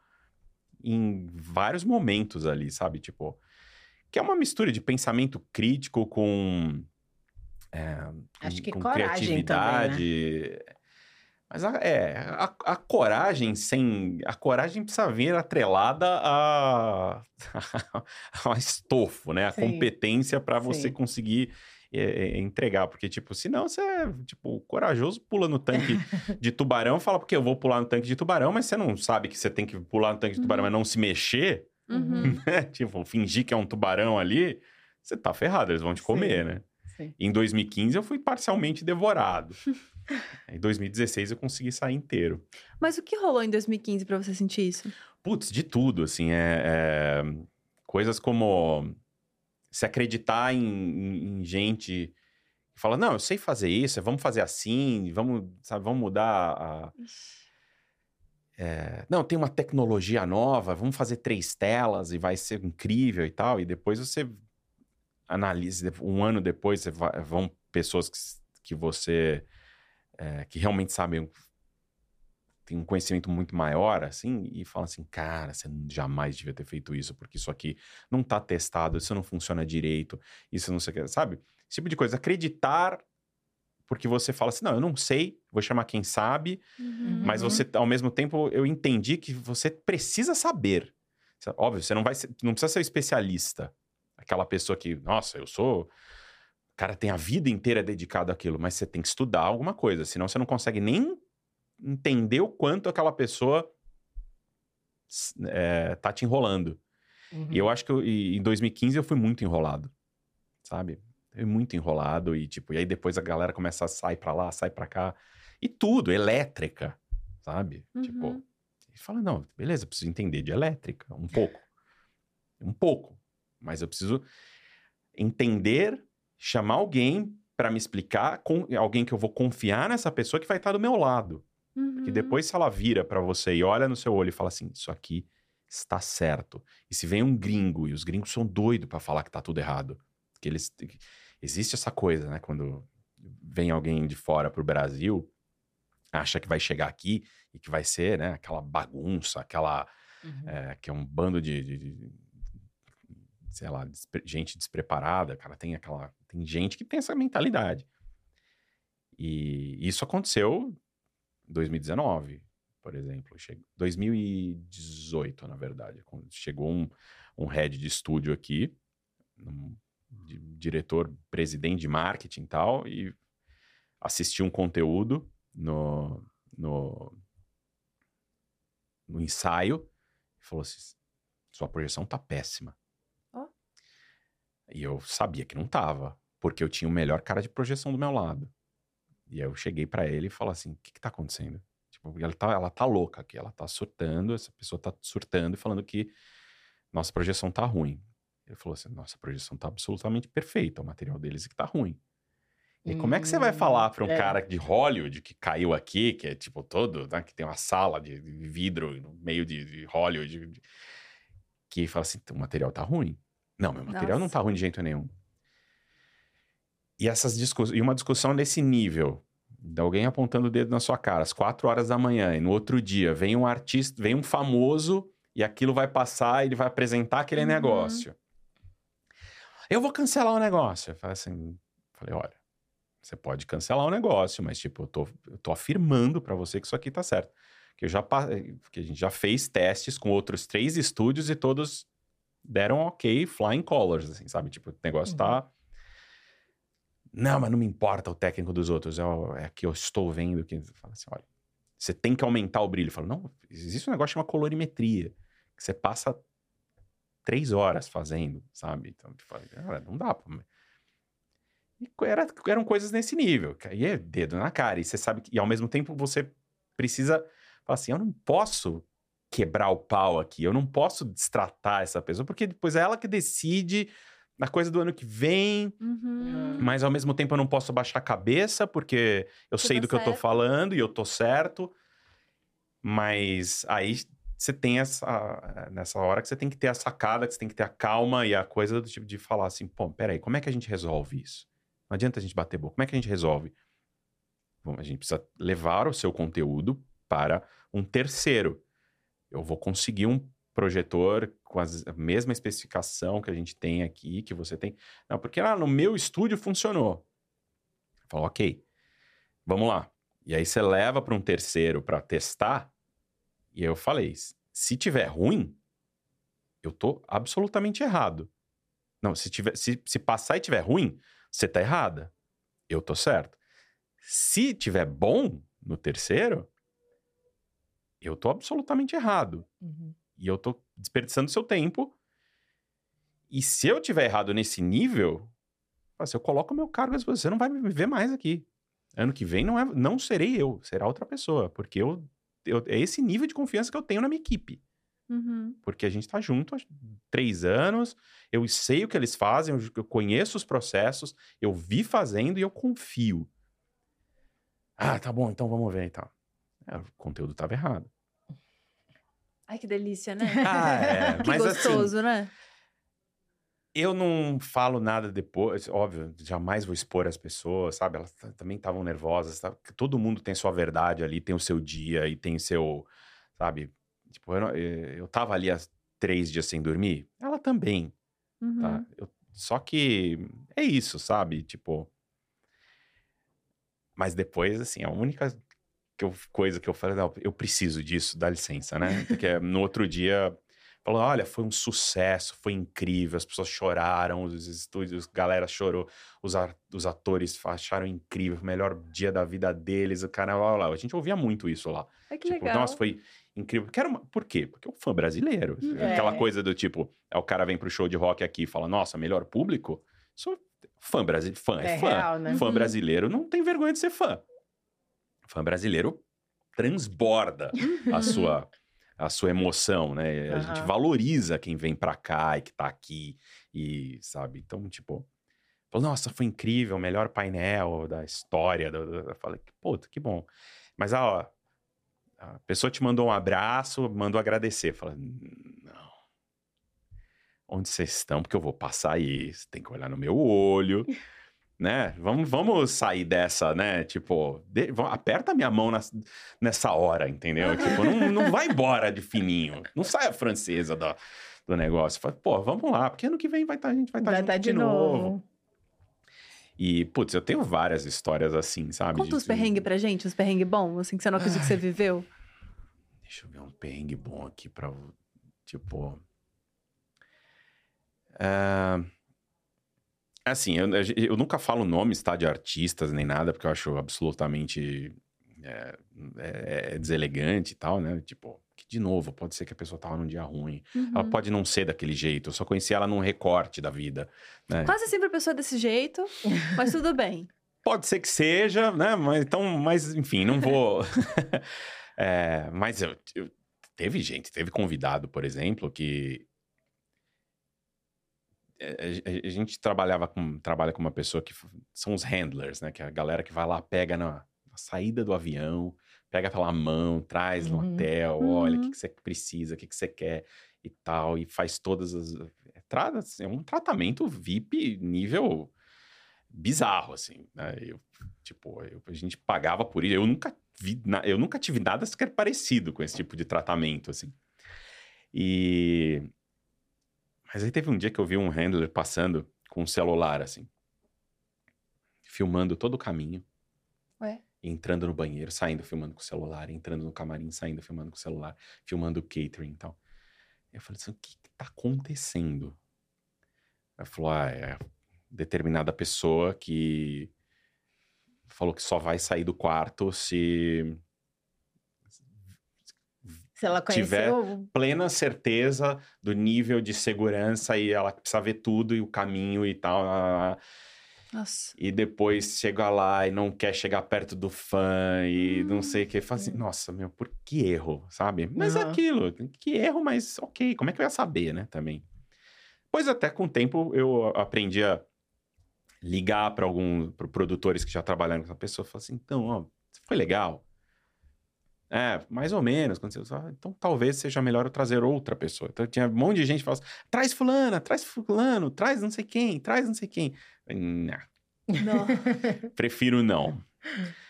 em vários momentos ali, sabe? Tipo, que é uma mistura de pensamento crítico com. é, Acho que com coragem né? Mas a, é, a, a coragem sem. A coragem precisa vir atrelada a, a estofo, né? A Sim. competência para você Sim. conseguir é, é, entregar. Porque, tipo, senão você é, tipo, corajoso, pula no tanque de tubarão, fala, porque eu vou pular no tanque de tubarão, mas você não sabe que você tem que pular no tanque de tubarão, Uhum. mas não se mexer, Uhum. né? Tipo, fingir que é um tubarão ali, você tá ferrado, eles vão te comer, Sim. né? Sim. Em 2015 eu fui parcialmente devorado. Em 2016 eu consegui sair inteiro. Mas o que rolou em 2015 pra você sentir isso? Putz, de tudo, assim, é, é, coisas como se acreditar em, em- em gente que fala, não, eu sei fazer isso, vamos fazer assim, vamos, sabe, vamos mudar a... é, não, tem uma tecnologia nova, vamos fazer três telas e vai ser incrível e tal. E depois você analisa, um ano depois vai, vão pessoas que, que você é, que realmente sabem tem um conhecimento muito maior, assim, e falam assim, cara, você jamais devia ter feito isso, porque isso aqui não tá testado, isso não funciona direito, isso não sei o que, sabe? Esse tipo de coisa. Acreditar porque você fala assim, não, eu não sei, vou chamar quem sabe, uhum. mas você, ao mesmo tempo, eu entendi que você precisa saber. Óbvio, você não vai ser, não precisa ser especialista. Aquela pessoa que, nossa, eu sou. O cara tem a vida inteira dedicado àquilo, mas você tem que estudar alguma coisa, senão você não consegue nem entender o quanto aquela pessoa é, tá te enrolando. Uhum. E eu acho que eu, em 2015 eu fui muito enrolado, sabe? É muito enrolado e tipo, e aí depois a galera começa a sair para lá, sai para cá e tudo, elétrica, sabe? Tipo, uhum. Tipo, e fala, não, beleza, eu preciso entender de elétrica um pouco. Um pouco, mas eu preciso entender, chamar alguém para me explicar, com alguém que eu vou confiar nessa pessoa que vai estar do meu lado. Uhum. Porque depois se ela vira para você e olha no seu olho e fala assim, isso aqui está certo. E se vem um gringo e os gringos são doidos para falar que tá tudo errado, que eles existe essa coisa, né? Quando vem alguém de fora pro Brasil, acha que vai chegar aqui e que vai ser, né? Aquela bagunça, aquela... Uhum. É, que é um bando de, de, de sei lá, despre, gente despreparada, cara, tem aquela... Tem gente que tem essa mentalidade. E isso aconteceu em 2019, por exemplo. Che... 2018, na verdade. Chegou um, um head de estúdio aqui, de diretor, presidente de marketing e tal, e assisti um conteúdo no, no, no ensaio e falou assim: sua projeção tá péssima. Oh. E eu sabia que não tava, porque eu tinha o melhor cara de projeção do meu lado. E aí eu cheguei para ele e falei assim: o que, que tá acontecendo? Tipo, ela tá, ela tá louca aqui, ela tá surtando, essa pessoa tá surtando e falando que nossa projeção tá ruim. Ele falou assim: nossa, projeção tá absolutamente perfeita, o material deles é que tá ruim. E hum, como é que você vai falar para um é. cara de Hollywood que caiu aqui, que é tipo todo, né, que tem uma sala de vidro no meio de, de Hollywood, de, que fala assim: o material tá ruim? Não, meu material nossa. não tá ruim de jeito nenhum. E essas discussões, e uma discussão desse nível, de alguém apontando o dedo na sua cara às quatro horas da manhã, e no outro dia vem um artista, vem um famoso, e aquilo vai passar, ele vai apresentar aquele uhum. negócio. Eu vou cancelar o negócio. Eu falei assim, falei, olha, você pode cancelar o negócio, mas tipo, eu tô, eu tô afirmando para você que isso aqui tá certo. Que eu já que a gente já fez testes com outros três estúdios e todos deram ok, flying colors, assim, sabe? Tipo, o negócio tá uhum. tá não, mas não me importa o técnico dos outros, é, é que eu estou vendo que fala assim, olha, você tem que aumentar o brilho. Fala, não, existe um negócio chamado colorimetria, que você passa três horas fazendo, sabe? Então, tipo, cara, não dá pra... E era, eram coisas nesse nível, que aí é dedo na cara, e você sabe que, e ao mesmo tempo você precisa falar assim, eu não posso quebrar o pau aqui, eu não posso destratar essa pessoa, porque depois é ela que decide na coisa do ano que vem, uhum. mas ao mesmo tempo eu não posso baixar a cabeça, porque eu Tudo sei do certo. que eu tô falando e eu tô certo, mas aí você tem essa. Nessa hora que você tem que ter a sacada, que você tem que ter a calma e a coisa do tipo de falar assim: pô, peraí, como é que a gente resolve isso? Não adianta a gente bater boca. Como é que a gente resolve? Bom, a gente precisa levar o seu conteúdo para um terceiro. Eu vou conseguir um projetor com a mesma especificação que a gente tem aqui, que você tem. Não, porque lá no meu estúdio funcionou. Falou, ok, vamos lá. E aí você leva para um terceiro para testar. E eu falei: se tiver ruim, eu tô absolutamente errado. Não, se, tiver, se, se passar e tiver ruim, você tá errada. Eu tô certo. Se tiver bom no terceiro, eu tô absolutamente errado. Uhum. E eu tô desperdiçando seu tempo. E se eu tiver errado nesse nível, assim, eu coloco meu cargo à disposição, você não vai me ver mais aqui. Ano que vem não, é, não serei eu, será outra pessoa, porque eu eu, é esse nível de confiança que eu tenho na minha equipe. Uhum. Porque a gente está junto há três anos, eu sei o que eles fazem, eu conheço os processos, eu vi fazendo e eu confio. Ah, tá bom, então vamos ver e tal. É, o conteúdo estava errado. Ai, que delícia, né? Ah, é. que Mas assim, gostoso, né? eu não falo nada depois, óbvio, jamais vou expor as pessoas, sabe? Elas também estavam nervosas, sabe? Todo mundo tem sua verdade ali, tem o seu dia e tem seu, sabe? Tipo, eu, não- eh, eu tava ali há três dias sem dormir, ela também, Uhum. tá? Eu- só que é isso, sabe? Tipo. Mas depois, assim, a única que eu- coisa que eu falei, não, eu preciso disso, dá licença, né? Porque no outro dia, falou: olha, foi um sucesso, foi incrível, as pessoas choraram, os estúdios, a galera chorou, os, os atores acharam incrível, o melhor dia da vida deles, o cara, lá, lá. A gente ouvia muito isso lá. Ai, que Tipo, legal. nossa, foi incrível. Porque uma- Por quê? Porque é um fã brasileiro. É. Aquela coisa do tipo, é o cara vem pro show de rock aqui e fala, nossa, melhor público? Sou fã brasileiro. Fã é, É fã. real, né? Fã Uhum. brasileiro não tem vergonha de ser fã. Fã brasileiro transborda a sua a sua emoção, né? A gente valoriza quem vem pra cá e que tá aqui e sabe. Então, tipo, falou, nossa, foi incrível, o melhor painel da história. do- do-" Eu falei, puta, que bom. Mas ó, a pessoa te mandou um abraço, mandou agradecer. Falei, não. Onde vocês estão? Porque eu vou passar isso. Tem que olhar no meu olho. Né? Vamos, vamos sair dessa, né? Tipo, de- aperta minha mão nas- nessa hora, entendeu? Tipo, não, não vai embora de fininho. Não sai a francesa da- do negócio. Fala, pô, vamos lá, porque ano que vem vai tá, a gente vai estar junto estar de, de novo. novo. E, putz, eu tenho várias histórias assim, sabe? Conta de- uns perrengues pra gente, uns perrengues bons, assim, que você não acredita que você viveu. Deixa eu ver um perrengue bom aqui pra. Tipo. É, Assim, eu, eu nunca falo nomes, tá? De artistas nem nada, porque eu acho absolutamente. É, é- é deselegante e tal, né? Tipo, de novo, pode ser que a pessoa tava num dia ruim. Ela Uhum. pode não ser daquele jeito. Eu só conheci ela num recorte da vida. Né? Quase sempre a pessoa é desse jeito, mas tudo bem. Pode ser que seja, né? Mas então, mas enfim, não vou. É, mas eu, eu- teve gente, teve convidado, por exemplo, que a, a gente trabalhava com trabalha com uma pessoa que são os handlers, né? Que é a galera que vai lá, pega na, na saída do avião, pega pela mão, traz no Uhum. hotel, olha o que, Uhum. que você precisa, o que, que você quer e tal, e faz todas as. É, tra- é um tratamento VIP nível bizarro, assim, né? Eu, tipo, eu- a gente pagava por isso. Eu nunca vi, eu nunca tive nada sequer parecido com esse tipo de tratamento, assim. E... Mas aí teve um dia que eu vi um handler passando com um celular, assim, filmando todo o caminho. Ué? Entrando no banheiro, saindo, filmando com o celular, entrando no camarim, saindo, filmando com o celular, filmando o catering e tal. Eu falei assim, o que, que tá acontecendo? Aí falou, ah, é determinada pessoa que falou que só vai sair do quarto se Se ela Tiver- conheceu. plena certeza do nível de segurança e ela precisa ver tudo e o caminho e tal. lá, lá. Nossa. E depois chega lá e não quer chegar perto do fã e não sei o que. Fala assim, nossa, meu, por que erro, sabe? Mas é Aham. aquilo, que erro, mas ok, como é que eu ia saber, né, também? Pois até com o tempo eu aprendi a ligar para alguns pro produtores que já trabalharam com essa pessoa e falar assim, então, ó, foi legal. É, mais ou menos. Quando você, ah, então talvez seja melhor eu trazer outra pessoa. Então tinha um monte de gente que falava assim, traz fulana, traz fulano, traz não sei quem, traz não sei quem. Nah, Não. prefiro não.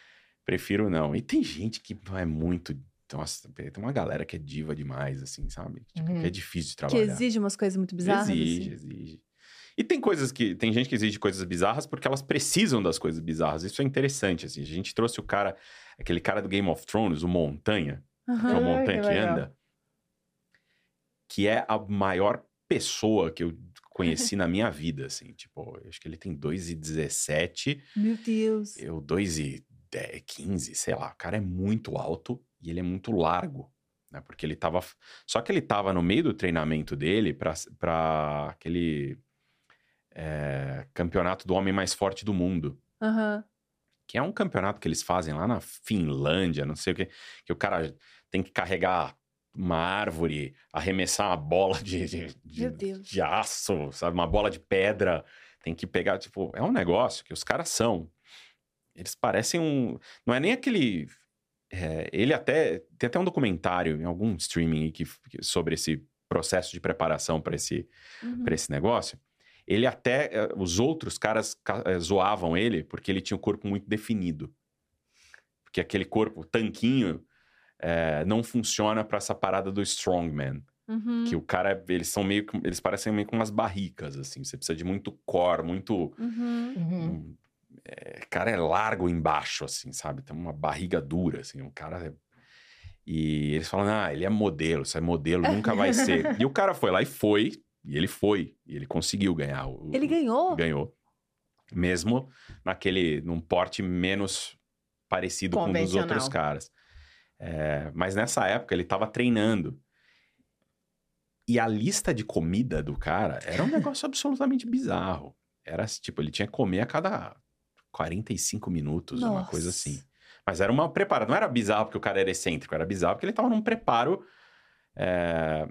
Prefiro não. E tem gente que é muito. Nossa, tem uma galera que é diva demais, assim, sabe? Tipo, Uhum. que é difícil de Que trabalhar. exige umas coisas muito bizarras. Exige, assim. exige. E tem coisas que. Tem gente que exige coisas bizarras porque elas precisam das coisas bizarras. Isso é interessante, assim. A gente trouxe o cara, aquele cara do Game of Thrones, o Montanha, que é o Montanha que que, anda, que é a maior pessoa que eu conheci na minha vida, assim. Tipo, acho que ele tem 2,17, Meu Deus. eu 2,15, sei lá. O cara é muito alto e ele é muito largo. Né? Porque ele tava. Só que ele tava no meio do treinamento dele pra aquele é, campeonato do homem mais forte do mundo. Aham. Que é um campeonato que eles fazem lá na Finlândia, não sei o que. Que o cara tem que carregar uma árvore, arremessar uma bola de, de, de, de aço, sabe? Uma bola de pedra. Tem que pegar, tipo, é um negócio que os caras são. Eles parecem um. Não é nem aquele. é, ele até. Tem até um documentário em algum streaming que, que, sobre esse processo de preparação para esse, Uhum. pra esse negócio. Ele até. eh, Os outros caras ca- eh, zoavam ele porque ele tinha um corpo muito definido. Porque aquele corpo tanquinho eh, não funciona para essa parada do strongman. Uhum. Que o cara, eles são meio. que- Eles parecem meio com umas barricas, assim. Você precisa de muito core, muito. Uhum. Uhum. um- é, cara é largo embaixo, assim, sabe? Tem uma barriga dura, assim. Um cara. é- E eles falam, ah, ele é modelo, isso é modelo, nunca vai ser. e o cara foi lá e foi, e ele foi, e ele conseguiu ganhar. O, Ele ganhou? ganhou. Mesmo naquele, num porte menos parecido com um dos outros caras. É, mas nessa época ele tava treinando. E a lista de comida do cara era um negócio absolutamente bizarro. Era tipo, ele tinha que comer a cada 45 minutos, uma coisa Nossa. assim. Mas era uma prepara, não era bizarro porque o cara era excêntrico, era bizarro porque ele tava num preparo. é,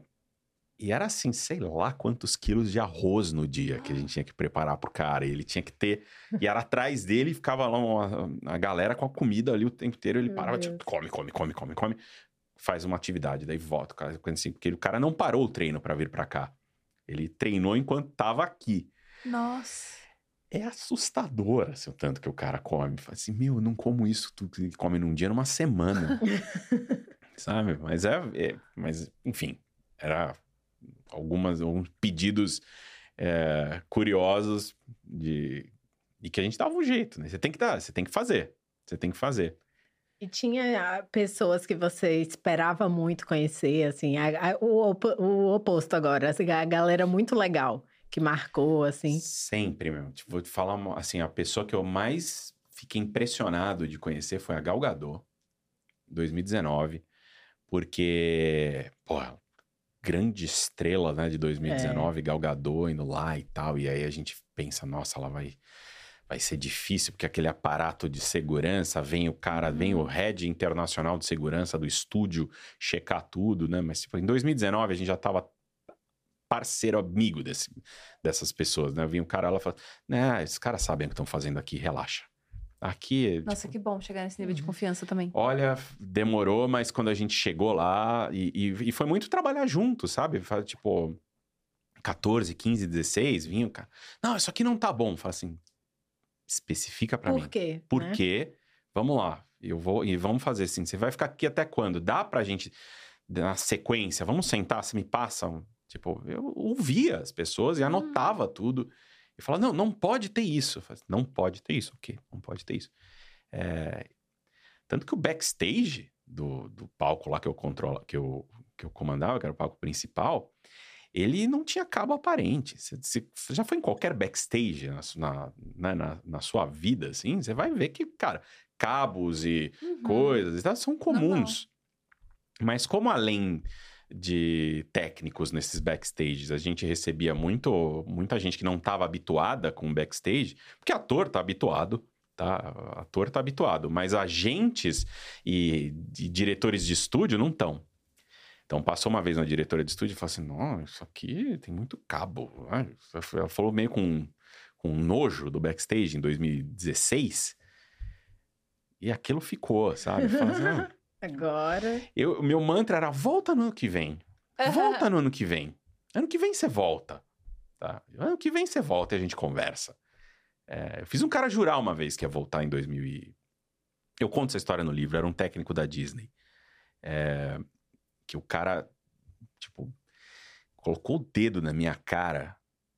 E era assim, sei lá quantos quilos de arroz no dia que a gente tinha que preparar pro cara. E ele tinha que ter. E era atrás dele e ficava lá uma- a galera com a comida ali o tempo inteiro. Ele Meu parava, Deus. tipo, come, come, come, come, come. Faz uma atividade, daí volta. cara, assim, Porque o cara não parou o treino pra vir pra cá. Ele treinou enquanto tava aqui. Nossa. É assustador, assim, o tanto que o cara come. Fala assim, meu, eu não como isso tudo que come num dia, numa semana. Sabe? Mas é, é- Mas, enfim, era algumas, alguns pedidos é, curiosos de, de que a gente dava um jeito, né? Você tem que dar, você tem que fazer. Você tem que fazer. E tinha ah, pessoas que você esperava muito conhecer, assim, a- a- o, opo- o oposto agora, assim, a galera muito legal que marcou, assim. Sempre, meu. Tipo, vou te falar, uma- assim, a pessoa que eu mais fiquei impressionado de conhecer foi a Gal Gadot, 2019, porque, pô, grande estrela, né, de 2019, Gal Gadot indo lá e tal, e aí a gente pensa, nossa, ela vai vai ser difícil, porque aquele aparato de segurança, vem o cara, vem o head internacional de segurança do estúdio checar tudo, né, mas tipo, em 2019 a gente já tava parceiro, amigo desse, dessas pessoas, né? Vinha um cara lá e falava, né, esses caras sabem o que estão fazendo aqui, relaxa. Aqui, Nossa, tipo, que bom chegar nesse nível de confiança também. olha, demorou, mas quando a gente chegou lá, e, e- e foi muito trabalhar junto, sabe? Tipo, 14, 15, 16, vinha o cara, não, isso aqui não tá bom. Fala assim, especifica pra mim. Por quê? Por né? quê? Vamos lá. Eu vou e vamos fazer assim. Você vai ficar aqui até quando? Dá pra gente na sequência? Vamos sentar, você me passa um, tipo, eu ouvia as pessoas e anotava tudo. E falava, não, não pode ter isso. Eu falava, não pode ter isso. Ok, não pode ter isso. É, Tanto que o backstage do, do palco lá que eu controlo, que eu, que eu comandava, que era o palco principal, ele não tinha cabo aparente. Você, já foi em qualquer backstage na, na, né, na, na sua vida, assim, você vai ver que, cara, cabos e Uhum. coisas e tal são comuns. Mas como além de técnicos nesses backstages, a gente recebia muito, muita gente que não estava habituada com backstage, porque ator tá habituado, tá? Ator tá habituado, mas agentes e, de diretores de estúdio não estão. Então passou uma vez na diretora de estúdio e falou assim: não, isso aqui tem muito cabo. Ah, Ela falou meio com, com nojo do backstage em 2016. E aquilo ficou, sabe? Falou assim, "Ah, Agora. eu, o meu mantra era: volta no ano que vem. Volta no ano que vem. Ano que vem você volta. Tá? Ano que vem você volta e a gente conversa. É, eu fiz um cara jurar uma vez que ia voltar em 2000 e... Eu conto essa história no livro. Era um técnico da Disney. É, que o cara, tipo, colocou o dedo na minha cara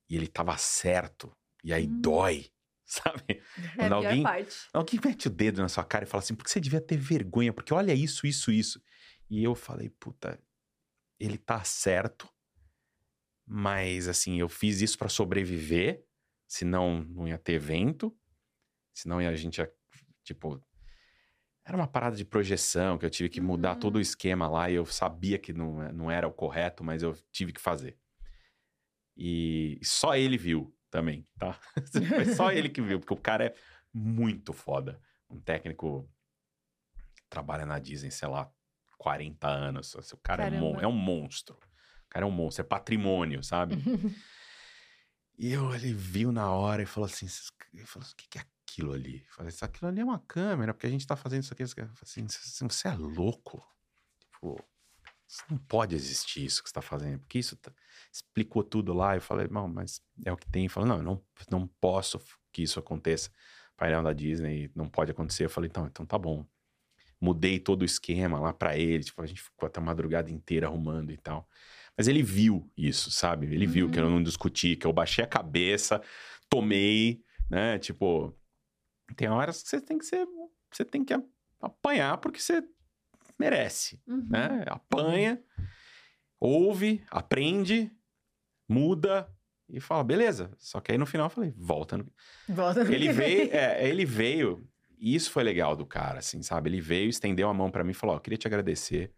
e ele tava certo. E aí Hum. dói, sabe? É a Quando alguém- pior parte. Alguém mete o dedo na sua cara e fala assim, porque você devia ter vergonha, porque olha isso, isso, isso. E eu falei, puta, ele tá certo, mas assim, eu fiz isso pra sobreviver, senão não ia ter evento, senão ia- a gente ia, tipo... Era uma parada de projeção que eu tive que mudar Uhum. todo o esquema lá e eu sabia que não, não era o correto, mas eu tive que fazer. E só ele viu também, tá? Foi só ele que viu, porque o cara é muito foda. Um técnico que trabalha na Disney, sei lá, 40 anos. O cara é, mon- é um monstro. O cara é um monstro, é patrimônio, sabe? E eu, ele viu na hora e falou assim: ele falou, o que, que é aquilo ali? Eu falei, aquilo ali é uma câmera, porque a gente tá fazendo isso aqui. Eu falei assim, você é louco? Tipo, não pode existir isso que você tá fazendo, porque isso tá... explicou tudo lá. Eu falei, não, mas é o que tem. Falou, não, eu não, não posso que isso aconteça. Painel da Disney não pode acontecer. Eu falei, então, então tá bom. Mudei todo o esquema lá para ele, tipo, a gente ficou até a madrugada inteira arrumando e tal. Mas ele viu isso, sabe? Ele viu uhum. que eu uhum. não discuti, que eu baixei a cabeça, tomei, né? Tipo, tem horas que você tem que ser, você tem que apanhar porque você merece, uhum. né? Apanha, ouve, aprende, muda e fala, beleza. Só que aí no final eu falei, volta. No... Volta. No... Ele veio, é, ele veio, e isso foi legal do cara, assim, sabe? Ele veio, estendeu a mão para mim e falou, ó, oh, queria te agradecer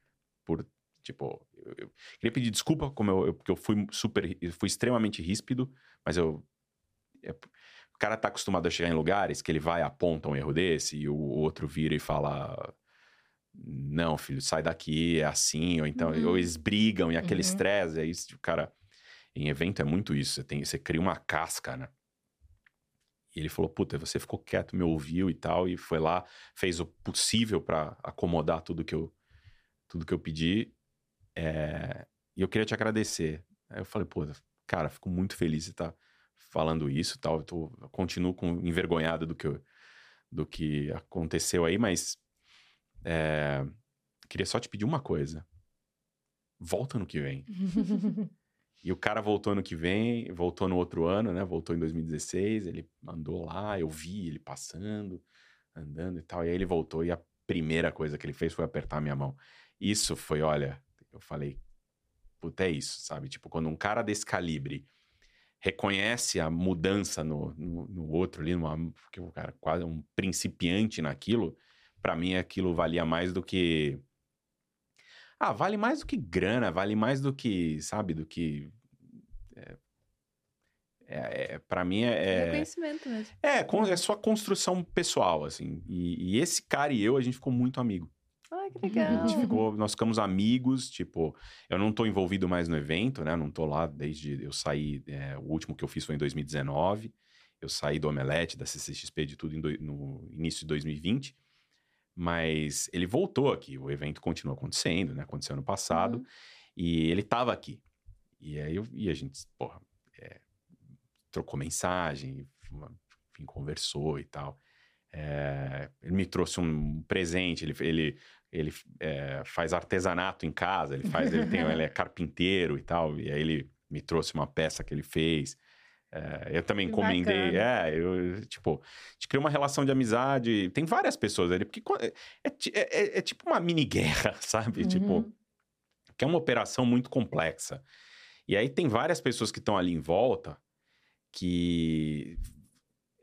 por, tipo, eu, eu queria pedir desculpa, como eu, eu, porque eu fui super, eu fui extremamente ríspido, mas eu, eu o cara tá acostumado a chegar em lugares que ele vai aponta um erro desse e o outro vira e fala não, filho, sai daqui, é assim, ou então, uhum. ou eles brigam e aquele uhum. estresse, é isso, o cara, em evento é muito isso, você, tem, você cria uma casca, né? E ele falou, puta, você ficou quieto, me ouviu e tal, e foi lá, fez o possível para acomodar tudo que eu, tudo que eu pedi, é... e eu queria te agradecer. Aí eu falei, pô, cara, fico muito feliz de estar falando isso tal, eu, tô, eu continuo com, envergonhado do que, eu, do que aconteceu aí, mas é, queria só te pedir uma coisa. Volta no que vem. e o cara voltou no que vem, voltou no outro ano, né? Voltou em 2016, ele andou lá, eu vi ele passando, andando e tal. E aí ele voltou e a primeira coisa que ele fez foi apertar a minha mão. Isso foi, olha, eu falei, puta, é isso, sabe? Tipo, quando um cara desse calibre reconhece a mudança no, no, no outro ali, numa, porque o cara quase um principiante naquilo, para mim aquilo valia mais do que. Ah, vale mais do que grana, vale mais do que, sabe, do que. É, é, é para mim é, é. Reconhecimento mesmo. É, é sua construção pessoal, assim. E, e, esse cara e eu, a gente ficou muito amigo. Ai, que legal. A gente ficou, nós ficamos amigos, tipo, eu não tô envolvido mais no evento, né? Não tô lá desde eu saí, é, o último que eu fiz foi em 2019. Eu saí do Omelete, da CCXP, de tudo do, no início de 2020. Mas ele voltou aqui, o evento continua acontecendo, né? Aconteceu ano passado. Uhum. E ele tava aqui. E aí eu, e a gente, porra, é, trocou mensagem, enfim, conversou e tal. É, ele me trouxe um presente, ele, ele, ele é, faz artesanato em casa, ele faz, ele, tem, ele é carpinteiro e tal, e aí ele me trouxe uma peça que ele fez. É, eu também encomendei. É, eu, tipo, a gente criou uma relação de amizade. Tem várias pessoas ali, porque é, é, é, é tipo uma mini guerra, sabe? Tipo, uhum. Tipo, que é uma operação muito complexa. E aí tem várias pessoas que estão ali em volta que.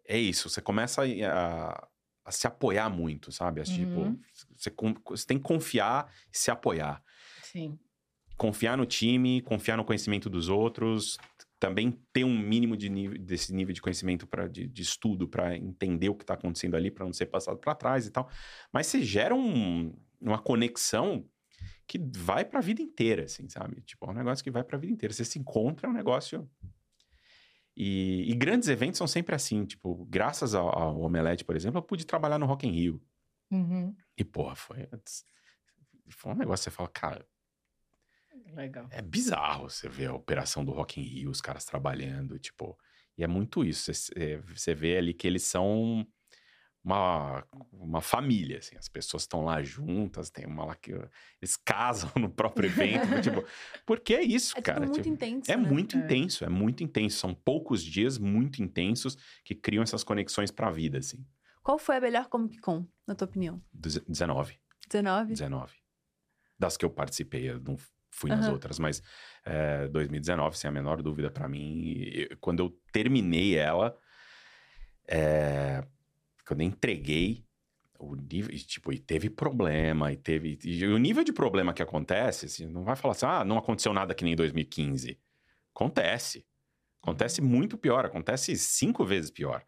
É isso, você começa a, a se apoiar muito, sabe? Tipo, uhum. Você, você tem que confiar e se apoiar. Sim. Confiar no time, confiar no conhecimento dos outros, também ter um mínimo de nível, desse nível de conhecimento pra, de, de estudo para entender o que está acontecendo ali, para não ser passado para trás e tal. Mas você gera um, uma conexão que vai para a vida inteira, assim, sabe? Tipo, é um negócio que vai para a vida inteira. Você se encontra, é um negócio. E, e, grandes eventos são sempre assim, tipo, graças ao, ao Omelete, por exemplo, eu pude trabalhar no Rock in Rio. Uhum. E, porra, foi, foi um negócio que você fala, cara, Legal. É bizarro você ver a operação do Rock in Rio, os caras trabalhando, tipo... E é muito isso. Você vê ali que eles são uma, uma família, assim. As pessoas estão lá juntas, tem uma lá que... Eles casam no próprio evento, tipo... Porque é isso, é, cara. Tipo, muito tipo, intenso, É né? muito é. intenso, é muito intenso. São poucos dias muito intensos que criam essas conexões pra vida, assim. Qual foi a melhor Comic Con, na tua opinião? 19. 19? 19. Das que eu participei, eu não fui nas uhum. outras, mas é, 2019, sem a menor dúvida para mim. Eu, quando eu terminei ela, é, quando eu entreguei, o nível, tipo, e teve problema, e teve. E o nível de problema que acontece, assim, não vai falar assim, ah, não aconteceu nada que nem em 2015. Acontece. Acontece uhum. muito pior, acontece cinco vezes pior.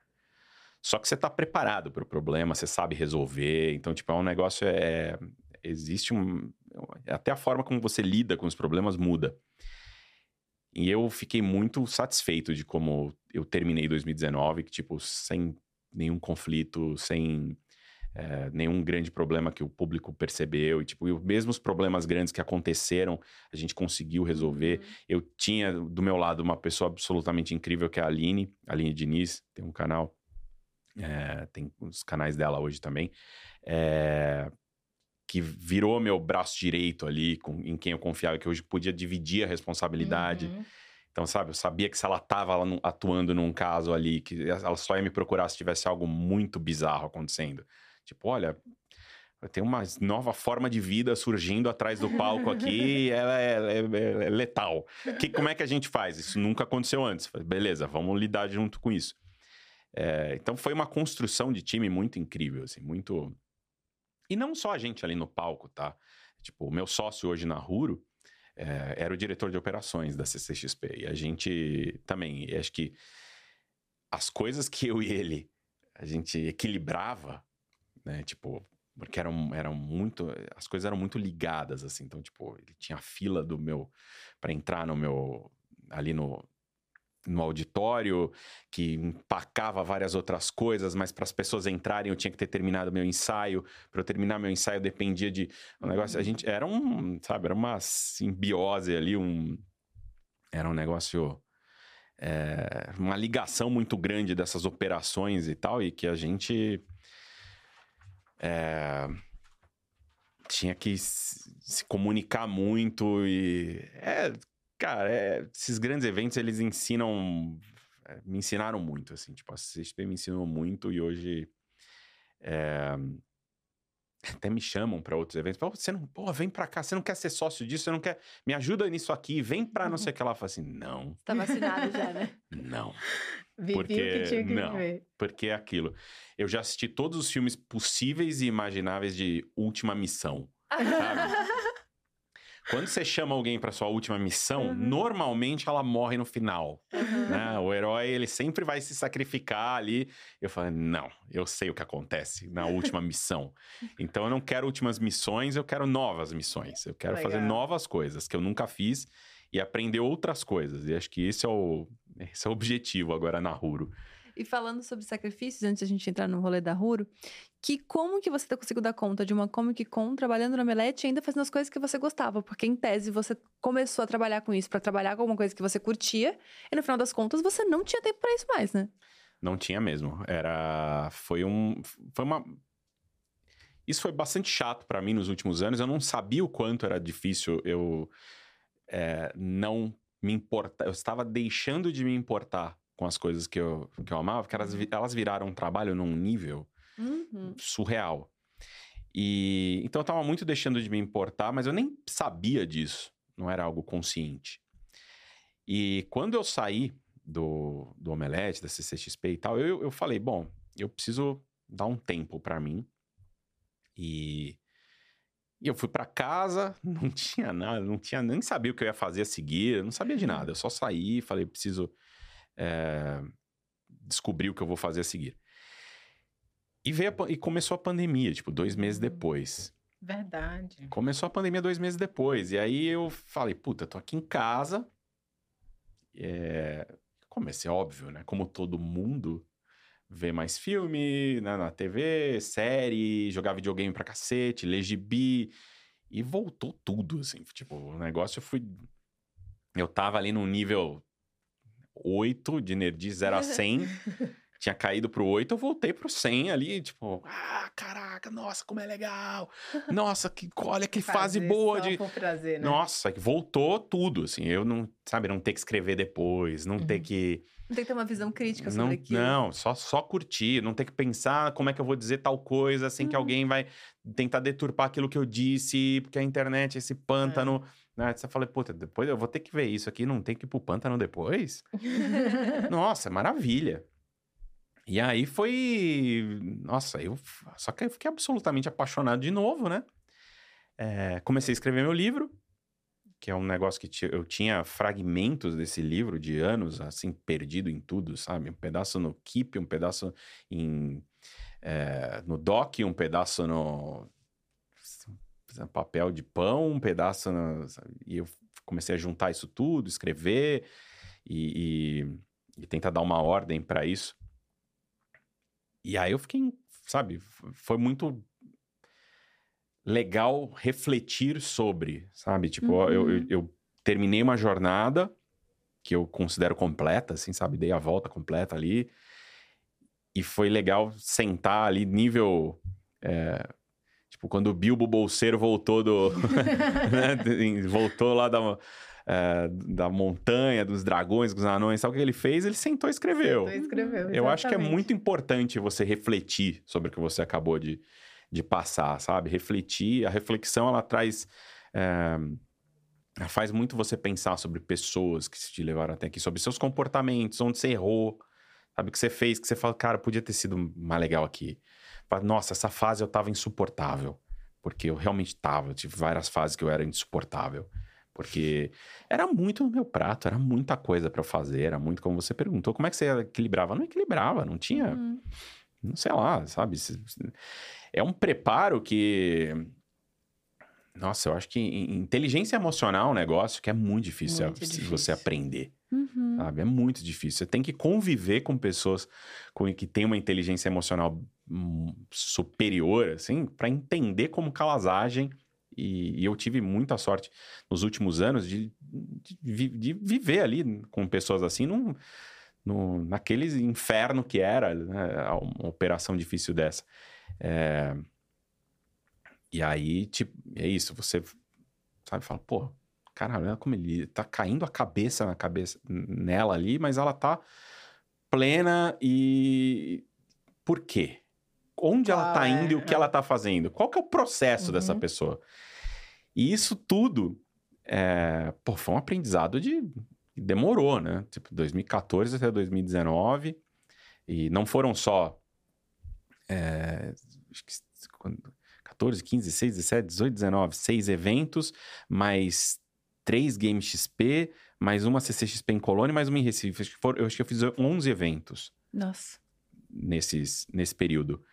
Só que você está preparado para o problema, você sabe resolver. Então, tipo, é um negócio. É, existe um. Até a forma como você lida com os problemas muda. E eu fiquei muito satisfeito de como eu terminei 2019, que, tipo, sem nenhum conflito, sem é, nenhum grande problema que o público percebeu. E, tipo, e mesmo os problemas grandes que aconteceram, a gente conseguiu resolver. Uhum. Eu tinha do meu lado uma pessoa absolutamente incrível, que é a Aline, a Aline Diniz, tem um canal, é, tem os canais dela hoje também, é, que virou meu braço direito ali, com, em quem eu confiava, que hoje podia dividir a responsabilidade. Uhum. Então, sabe, eu sabia que se ela estava atuando num caso ali, que ela só ia me procurar se tivesse algo muito bizarro acontecendo. Tipo, olha, tem uma nova forma de vida surgindo atrás do palco aqui, ela é, é, é letal. Que, como é que a gente faz? Isso nunca aconteceu antes. Beleza, vamos lidar junto com isso. É, então foi uma construção de time muito incrível, assim, muito. E não só a gente ali no palco, tá? Tipo, o meu sócio hoje na Ruro é, era o diretor de operações da CCXP. E a gente também, acho que as coisas que eu e ele a gente equilibrava, né? Tipo, porque eram, eram muito. As coisas eram muito ligadas, assim. Então, tipo, ele tinha a fila do meu. para entrar no meu. ali no, no auditório, que empacava várias outras coisas, mas para as pessoas entrarem eu tinha que ter terminado meu ensaio. Para eu terminar meu ensaio dependia de um negócio. A gente era um, sabe, era uma simbiose ali, um era um negócio é, uma ligação muito grande dessas operações e tal, e que a gente é, tinha que se, comunicar muito e é, cara, é, esses grandes eventos eles ensinam, é, me ensinaram muito, assim, tipo, a CCXP me ensinou muito e hoje é, até me chamam para outros eventos. Pô, você não, pô, vem para cá, você não quer ser sócio disso, você não quer, me ajuda nisso aqui, vem para não sei o que lá. Eu falo assim, não. Tá vacinado já, né? Não. Vivi Porque, o que tinha que não. viver. Porque é aquilo. Eu já assisti todos os filmes possíveis e imagináveis de Última Missão. Sabe? Quando você chama alguém para sua última missão, Uhum. normalmente ela morre no final. Uhum. né? O herói, ele sempre vai se sacrificar ali. Eu falei, não, eu sei o que acontece na última missão. Então eu não quero últimas missões, eu quero novas missões. Eu quero fazer Legal. novas coisas que eu nunca fiz e aprender outras coisas. E acho que esse é o, esse é o objetivo agora na Ruro. E falando sobre sacrifícios, antes da gente entrar no rolê da Ruro, que como que você tá conseguindo dar conta de uma Comic Con trabalhando no Omelete e ainda fazendo as coisas que você gostava? Porque em tese você começou a trabalhar com isso pra trabalhar com alguma coisa que você curtia e no final das contas você não tinha tempo pra isso mais, né? Não tinha mesmo. Era. Foi um. Foi uma. Isso foi bastante chato pra mim nos últimos anos. Eu não sabia o quanto era difícil eu é, não me importar. Eu estava deixando de me importar com as coisas que eu, que eu amava, porque elas, vi- elas viraram um trabalho num nível Uhum. surreal. E então eu tava muito deixando de me importar, mas eu nem sabia disso. Não era algo consciente. E quando eu saí do, do Omelete, da CCXP e tal, eu, eu falei, bom, eu preciso dar um tempo pra mim. E, e eu fui pra casa, não tinha nada, não tinha nem sabia o que eu ia fazer a seguir, não sabia de nada. Eu só saí, falei, preciso é, descobrir o que eu vou fazer a seguir. E, veio a e começou a pandemia, tipo, dois meses depois. Verdade. Começou a pandemia dois meses depois. E aí eu falei, puta, tô aqui em casa. É... Comecei, óbvio, né? Como todo mundo, ver mais filme né, na TV, série, jogar videogame pra cacete, ler gibi. E voltou tudo, assim. Tipo, o negócio foi... Eu tava ali num nível 8 de nerdice 0 a 100. Tinha caído pro 8, eu voltei pro 100 ali, tipo, ah, caraca, nossa, como é legal. Nossa, que, olha que fase boa de. prazer, né? Nossa, que voltou tudo, assim. Eu não, sabe, não ter que escrever depois, não ter Uhum. que. Não tem que ter uma visão crítica Não, sobre aquilo. não só, só curtir, não ter que pensar como é que eu vou dizer tal coisa sem que Uhum. alguém vai tentar deturpar aquilo que eu disse, porque a internet, esse pântano. Né? Você fala, puta, depois eu vou ter que ver isso aqui, não tem que ir pro pântano depois? Nossa, maravilha. E aí foi. Nossa, eu. Só que eu fiquei absolutamente apaixonado de novo, né? É, comecei a escrever meu livro, que é um negócio que eu tinha fragmentos desse livro de anos, assim, perdido em tudo, sabe? Um pedaço no Keep, um pedaço em, é, no Doc, um pedaço no papel de pão, um pedaço sabe? E eu comecei a juntar isso tudo, escrever e, e, e tentar dar uma ordem para isso. E aí eu fiquei, sabe, foi muito legal refletir sobre, sabe? Tipo, uhum. eu, eu, eu, terminei uma jornada que eu considero completa, assim, sabe? Dei a volta completa ali. E foi legal sentar ali, nível. É, tipo, quando o Bilbo Bolseiro voltou do. né? voltou lá da. É, da montanha, dos dragões, dos anões, sabe o que ele fez? Ele sentou e escreveu. Sentou e escreveu. Exatamente. Eu acho que é muito importante você refletir sobre o que você acabou de, de passar, sabe? Refletir. A reflexão, ela traz. É, faz muito você pensar sobre pessoas que te levaram até aqui, sobre seus comportamentos, onde você errou, sabe? O que você fez, que você fala, cara, podia ter sido mais legal aqui. Nossa, essa fase eu tava insuportável. Porque eu realmente tava. Eu tive várias fases que eu era insuportável. Porque era muito no meu prato, era muita coisa para fazer, era muito como você perguntou, como é que você equilibrava? Não equilibrava, não tinha, uhum. não sei lá, sabe? É um preparo que nossa, eu acho que inteligência emocional é um negócio que é muito difícil, muito difícil. você aprender. Uhum. Sabe? É muito difícil. Você tem que conviver com pessoas com, que têm uma inteligência emocional hum, superior, assim, para entender como que elas agem. E, e, eu tive muita sorte nos últimos anos de, de, de viver ali com pessoas assim num, no, naquele inferno que era né, uma operação difícil dessa. É, e aí, tipo, é isso, você sabe, fala, pô, caralho, olha como ele tá caindo a cabeça na cabeça nela ali, mas ela tá plena e por quê? Onde ela tá indo é, e o que é. ela tá fazendo? Qual que é o processo uhum. dessa pessoa? E isso tudo, é, pô, foi um aprendizado de demorou, né? Tipo, 2014 até 2019 e não foram só é, acho que, quando, 14, 15, 16, 17, 18, 19, seis eventos, mais três Game XP, mais uma CCXP em Colônia, mais uma em Recife. Acho que for, eu acho que eu fiz 11 eventos. Nossa. Nesses, nesse período.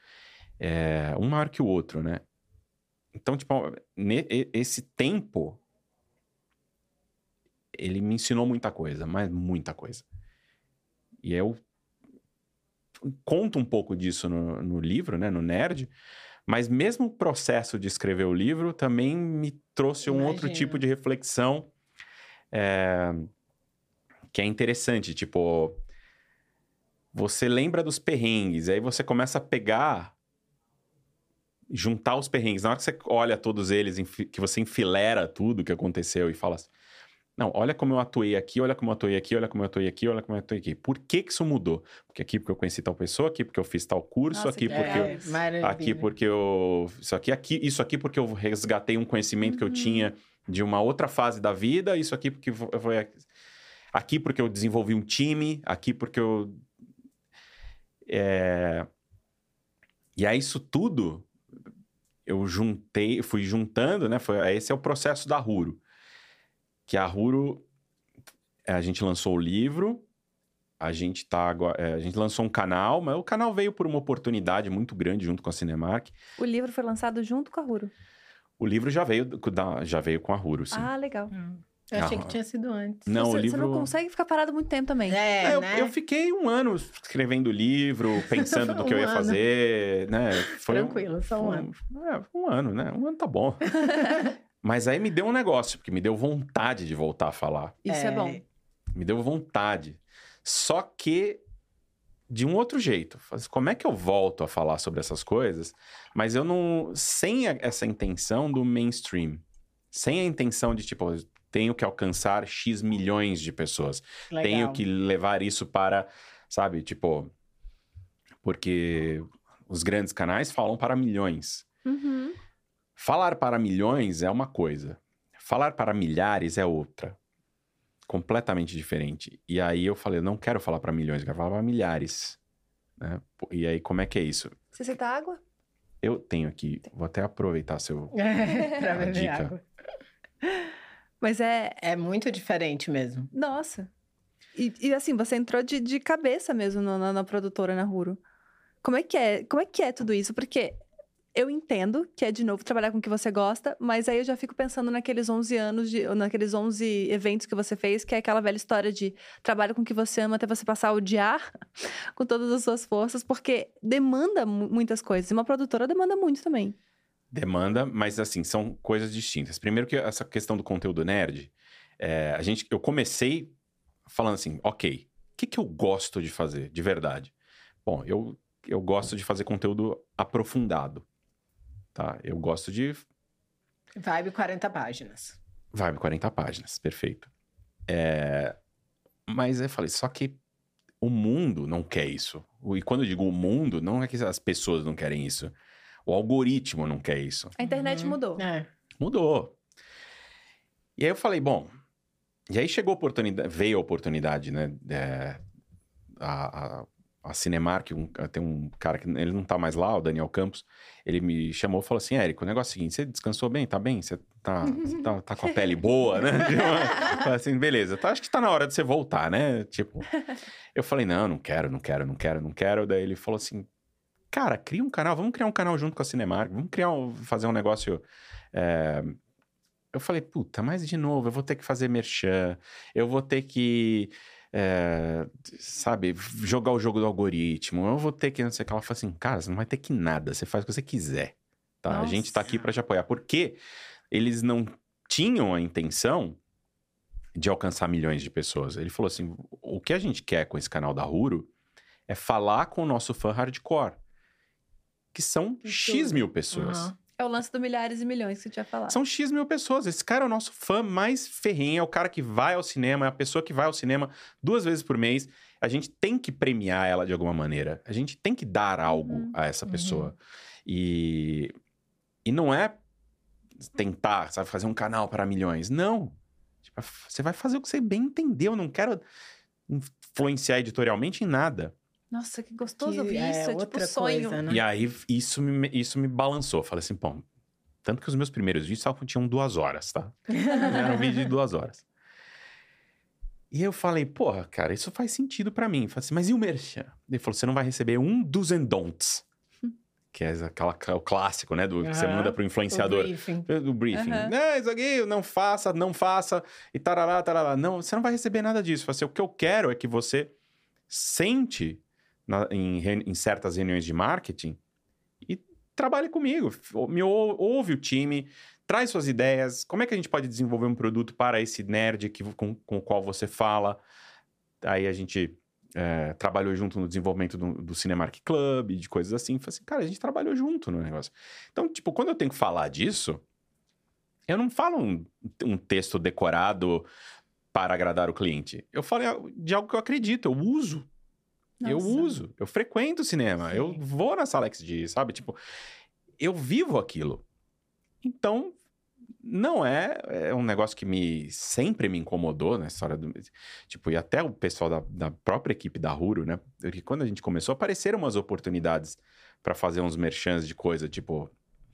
É, um maior que o outro, né? Então, tipo, ne, esse tempo, ele me ensinou muita coisa, mas muita coisa. E eu conto um pouco disso no, no livro, né, no Nerd, mas mesmo o processo de escrever o livro também me trouxe um outro tipo de reflexão é, que é interessante. Tipo, você lembra dos perrengues, aí você começa a pegar, juntar os perrengues. Na hora que você olha todos eles, que você enfilera tudo que aconteceu e fala assim, não, olha como eu atuei aqui, olha como eu atuei aqui, olha como eu atuei aqui, olha como eu atuei aqui. Por que que isso mudou? Porque aqui porque eu conheci tal pessoa, aqui porque eu fiz tal curso, Nossa, aqui porque é, eu, aqui porque eu isso aqui, aqui, isso aqui porque eu resgatei um conhecimento uhum. que eu tinha uhum. de uma outra fase da vida, isso aqui porque foi aqui porque eu desenvolvi um time, aqui porque eu é... E aí isso tudo eu juntei, fui juntando, né? Foi, esse é o processo da Ruro que a Ruro, a gente lançou o livro, a gente tá agora, é, a gente lançou um canal, mas o canal veio por uma oportunidade muito grande junto com a Cinemark. O livro foi lançado junto com a Ruro. O livro já veio, já veio com a Ruro, sim. Ah, legal. Hum. Eu achei que tinha sido antes. Não, você, o livro... você não consegue ficar parado muito tempo também. É, é eu, né? eu, fiquei um ano escrevendo o livro, pensando no que um eu ia ano. fazer, né? Foi Tranquilo, só um, um ano. É, um ano, né? Um ano tá bom. Mas aí me deu um negócio, porque me deu vontade de voltar a falar. Isso é, é bom. Me deu vontade. Só que de um outro jeito. Como é que eu volto a falar sobre essas coisas, mas eu não. sem essa intenção do mainstream. Sem a intenção de, tipo, tenho que alcançar X milhões de pessoas. Legal. Tenho que levar isso para, sabe, tipo. Porque os grandes canais falam para milhões. Uhum. Falar para milhões é uma coisa, falar para milhares é outra. Completamente diferente. E aí eu falei, eu não quero falar para milhões, eu quero falar para milhares. Né? E aí, como é que é isso? Você aceita água? Eu tenho aqui, vou até aproveitar seu pra beber dica. água. Mas é. É muito diferente mesmo. Nossa. E, e assim, você entrou de, de cabeça mesmo na, na, na produtora na Ruro. Como é que é? Como é que é tudo isso? Porque Eu entendo que é, de novo, trabalhar com o que você gosta, mas aí eu já fico pensando naqueles 11 anos, de, naqueles 11 eventos que você fez, que é aquela velha história de trabalho com o que você ama até você passar a odiar com todas as suas forças, porque demanda mu- muitas coisas. E uma produtora demanda muito também. Demanda, mas assim, são coisas distintas. Primeiro que essa questão do conteúdo nerd, é, a gente, eu comecei falando assim, ok, o que, que eu gosto de fazer, de verdade? Bom, eu, eu gosto de fazer conteúdo aprofundado, tá? Eu gosto de Vibe 40 páginas. Vibe 40 páginas, perfeito. É, Mas eu falei, só que o mundo não quer isso. E quando eu digo o mundo, não é que as pessoas não querem isso. O algoritmo não quer isso. A internet Uhum. mudou. É. Mudou. E aí eu falei, bom. E aí chegou a oportunidade, veio a oportunidade, né? é, a, a, a Cinemark, um- tem um cara que ele não tá mais lá, o Daniel Campos, ele me chamou e falou assim: Érico, o negócio é o seguinte, você descansou bem? Tá bem? Você tá, você tá, tá com a pele boa, né? Falei assim, beleza, tá, acho que tá na hora de você voltar, né? Tipo, eu falei, não, não quero, não quero, não quero, não quero. Daí ele falou assim: cara, cria um canal, vamos criar um canal junto com a Cinemark, vamos criar um, fazer um negócio. é, Eu falei, puta, mas de novo, eu vou ter que fazer merchan, eu vou ter que, é, sabe, jogar o jogo do algoritmo, eu vou ter que, não sei o que. Ela falou assim, cara, você não vai ter que nada, você faz o que você quiser, tá? A gente tá Nossa. aqui pra te apoiar, porque eles não tinham a intenção de alcançar milhões de pessoas. Ele falou assim, o que a gente quer com esse canal da Huro é falar com o nosso fã hardcore, que são X mil pessoas. Aham. É o lance do milhares e milhões que você tinha falado. São X mil pessoas. Esse cara é o nosso fã mais ferrenho, é o cara que vai ao cinema, é a pessoa que vai ao cinema duas vezes por mês. A gente tem que premiar ela de alguma maneira. A gente tem que dar algo Uhum. a essa Uhum. pessoa. E, e não é tentar, sabe, fazer um canal para milhões. Não. Tipo, você vai fazer o que você bem entendeu. Eu não quero influenciar editorialmente em nada. Nossa, que gostoso Que ouvir isso. É tipo outra sonho. coisa, né? E aí, isso me, isso me balançou. Eu Falei assim, bom... Tanto que os meus primeiros vídeos só tinham duas horas, tá? Era um vídeo de duas horas. E eu falei, porra, cara, isso faz sentido pra mim. Eu Falei assim, mas e o merchan? Ele falou, você não vai receber um dos and don'ts. Que é aquela, o clássico, né? Do, que você manda pro O influenciador. briefing. Do briefing. Aham. É, isso aqui, não faça, não faça. E tarará, tarará. Não, você não vai receber nada disso. Eu Falei assim, o que eu quero é que você sente na- em, em certas reuniões de marketing e trabalhe comigo. Me ou- ouve o time, traz suas ideias. Como é que a gente pode desenvolver um produto para esse nerd que, com, com o qual você fala? Aí a gente é, trabalhou junto no desenvolvimento do, do Cinemark Club, de coisas assim. Falei assim, cara, a gente trabalhou junto no negócio. Então, tipo, quando eu tenho que falar disso, eu não falo um, um texto decorado para agradar o cliente. Eu falo de algo que eu acredito, eu uso. Eu Nossa. uso, eu frequento o cinema, Sim. eu vou na sala XD, sabe? Tipo, eu vivo aquilo. Então, não é, é um negócio que me sempre me incomodou na história do. Tipo, e até o pessoal da, da própria equipe da Ruro, né? Porque quando a gente começou, apareceram umas oportunidades para fazer uns merchans de coisa, tipo,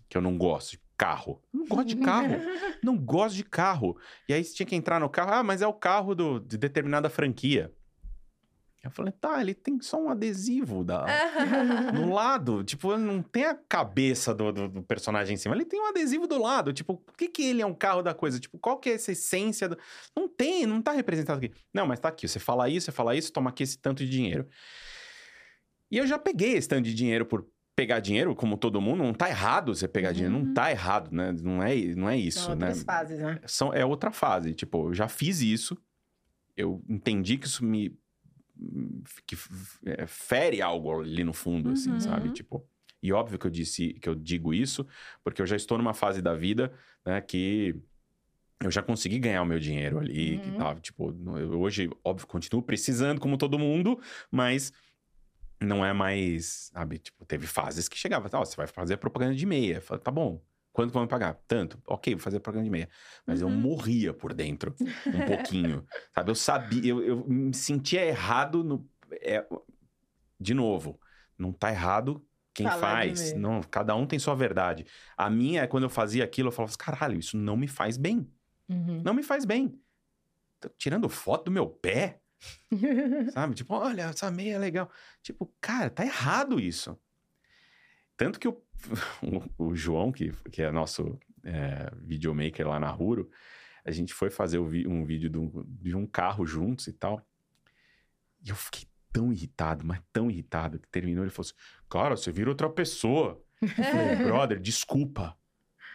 que eu não gosto, de carro. Eu não gosto de carro. não gosto de carro. E aí você tinha que entrar no carro, ah, mas é o carro do, de determinada franquia. Eu falei, tá, ele tem só um adesivo da, no lado. Tipo, não tem a cabeça do, do, do personagem em cima. Ele tem um adesivo do lado. Tipo, por que, que ele é um carro da coisa? Tipo, qual que é essa essência? Do... Não tem, não tá representado aqui. Não, mas tá aqui. Você fala isso, você fala isso, toma aqui esse tanto de dinheiro. E eu já peguei esse tanto de dinheiro por pegar dinheiro, como todo mundo. Não tá errado você pegar dinheiro. Não Uhum. tá errado, né? Não é, não é isso, São né? outras fases, né? são, é outra fase. Tipo, eu já fiz isso, eu entendi que isso me. Que é, fere algo ali no fundo, assim, Uhum. sabe? Tipo. E óbvio que eu disse que eu digo isso, porque eu já estou numa fase da vida, né, que eu já consegui ganhar o meu dinheiro ali, que Uhum. tava, tipo, hoje, óbvio, continuo precisando como todo mundo, mas não é mais, sabe, tipo, teve fases que chegava, tá, ó, você vai fazer propaganda de meia. Falei, tá bom, quanto vão me pagar? Tanto. Ok, vou fazer propaganda de meia. Mas eu Uhum. morria por dentro, um pouquinho, sabe? Eu sabia, eu, eu me sentia errado no... é, de novo, não tá errado quem Falar faz. Não, cada um tem sua verdade. A minha é quando eu fazia aquilo, eu falava assim, caralho, isso não me faz bem. Uhum. Não me faz bem. Tô tirando foto do meu pé, sabe? Tipo, olha, essa meia é legal. Tipo, cara, tá errado isso. tanto que o, o, o João, que, que é nosso é, videomaker lá na Ruro, a gente foi fazer um vídeo de um, de um carro juntos e tal. E eu fiquei tão irritado, mas tão irritado, que terminou ele falou assim: Cara, você vira outra pessoa. Eu falei, brother, desculpa.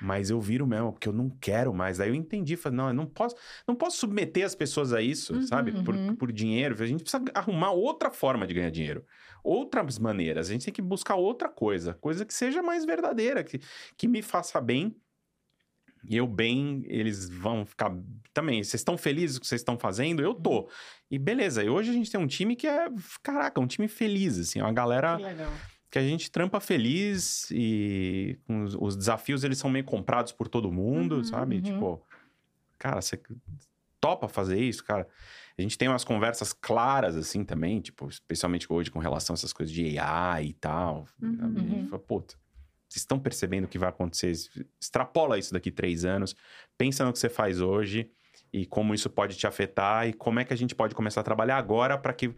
Mas eu viro mesmo, porque eu não quero mais. Daí eu entendi, falei, não, eu não posso, não posso submeter as pessoas a isso, uhum, sabe? Por, uhum. por dinheiro. A gente precisa arrumar outra forma de ganhar dinheiro. Outras maneiras. A gente tem que buscar outra coisa. Coisa que seja mais verdadeira, que, que me faça bem e eu bem, eles vão ficar também. Vocês estão felizes com o que vocês estão fazendo? Eu tô. Uhum. E beleza, e hoje a gente tem um time que é, caraca, um time feliz, assim, uma galera que, que a gente trampa feliz e os, os, desafios eles são meio comprados por todo mundo, uhum, sabe? Uhum. Tipo, cara, você topa fazer isso, cara? A gente tem umas conversas claras, assim, também, tipo, especialmente hoje com relação a essas coisas de AI e tal. Uhum. A gente uhum. fala, puta, vocês estão percebendo o que vai acontecer? Extrapola isso daqui três anos. Pensa no que você faz hoje e como isso pode te afetar e como é que a gente pode começar a trabalhar agora para que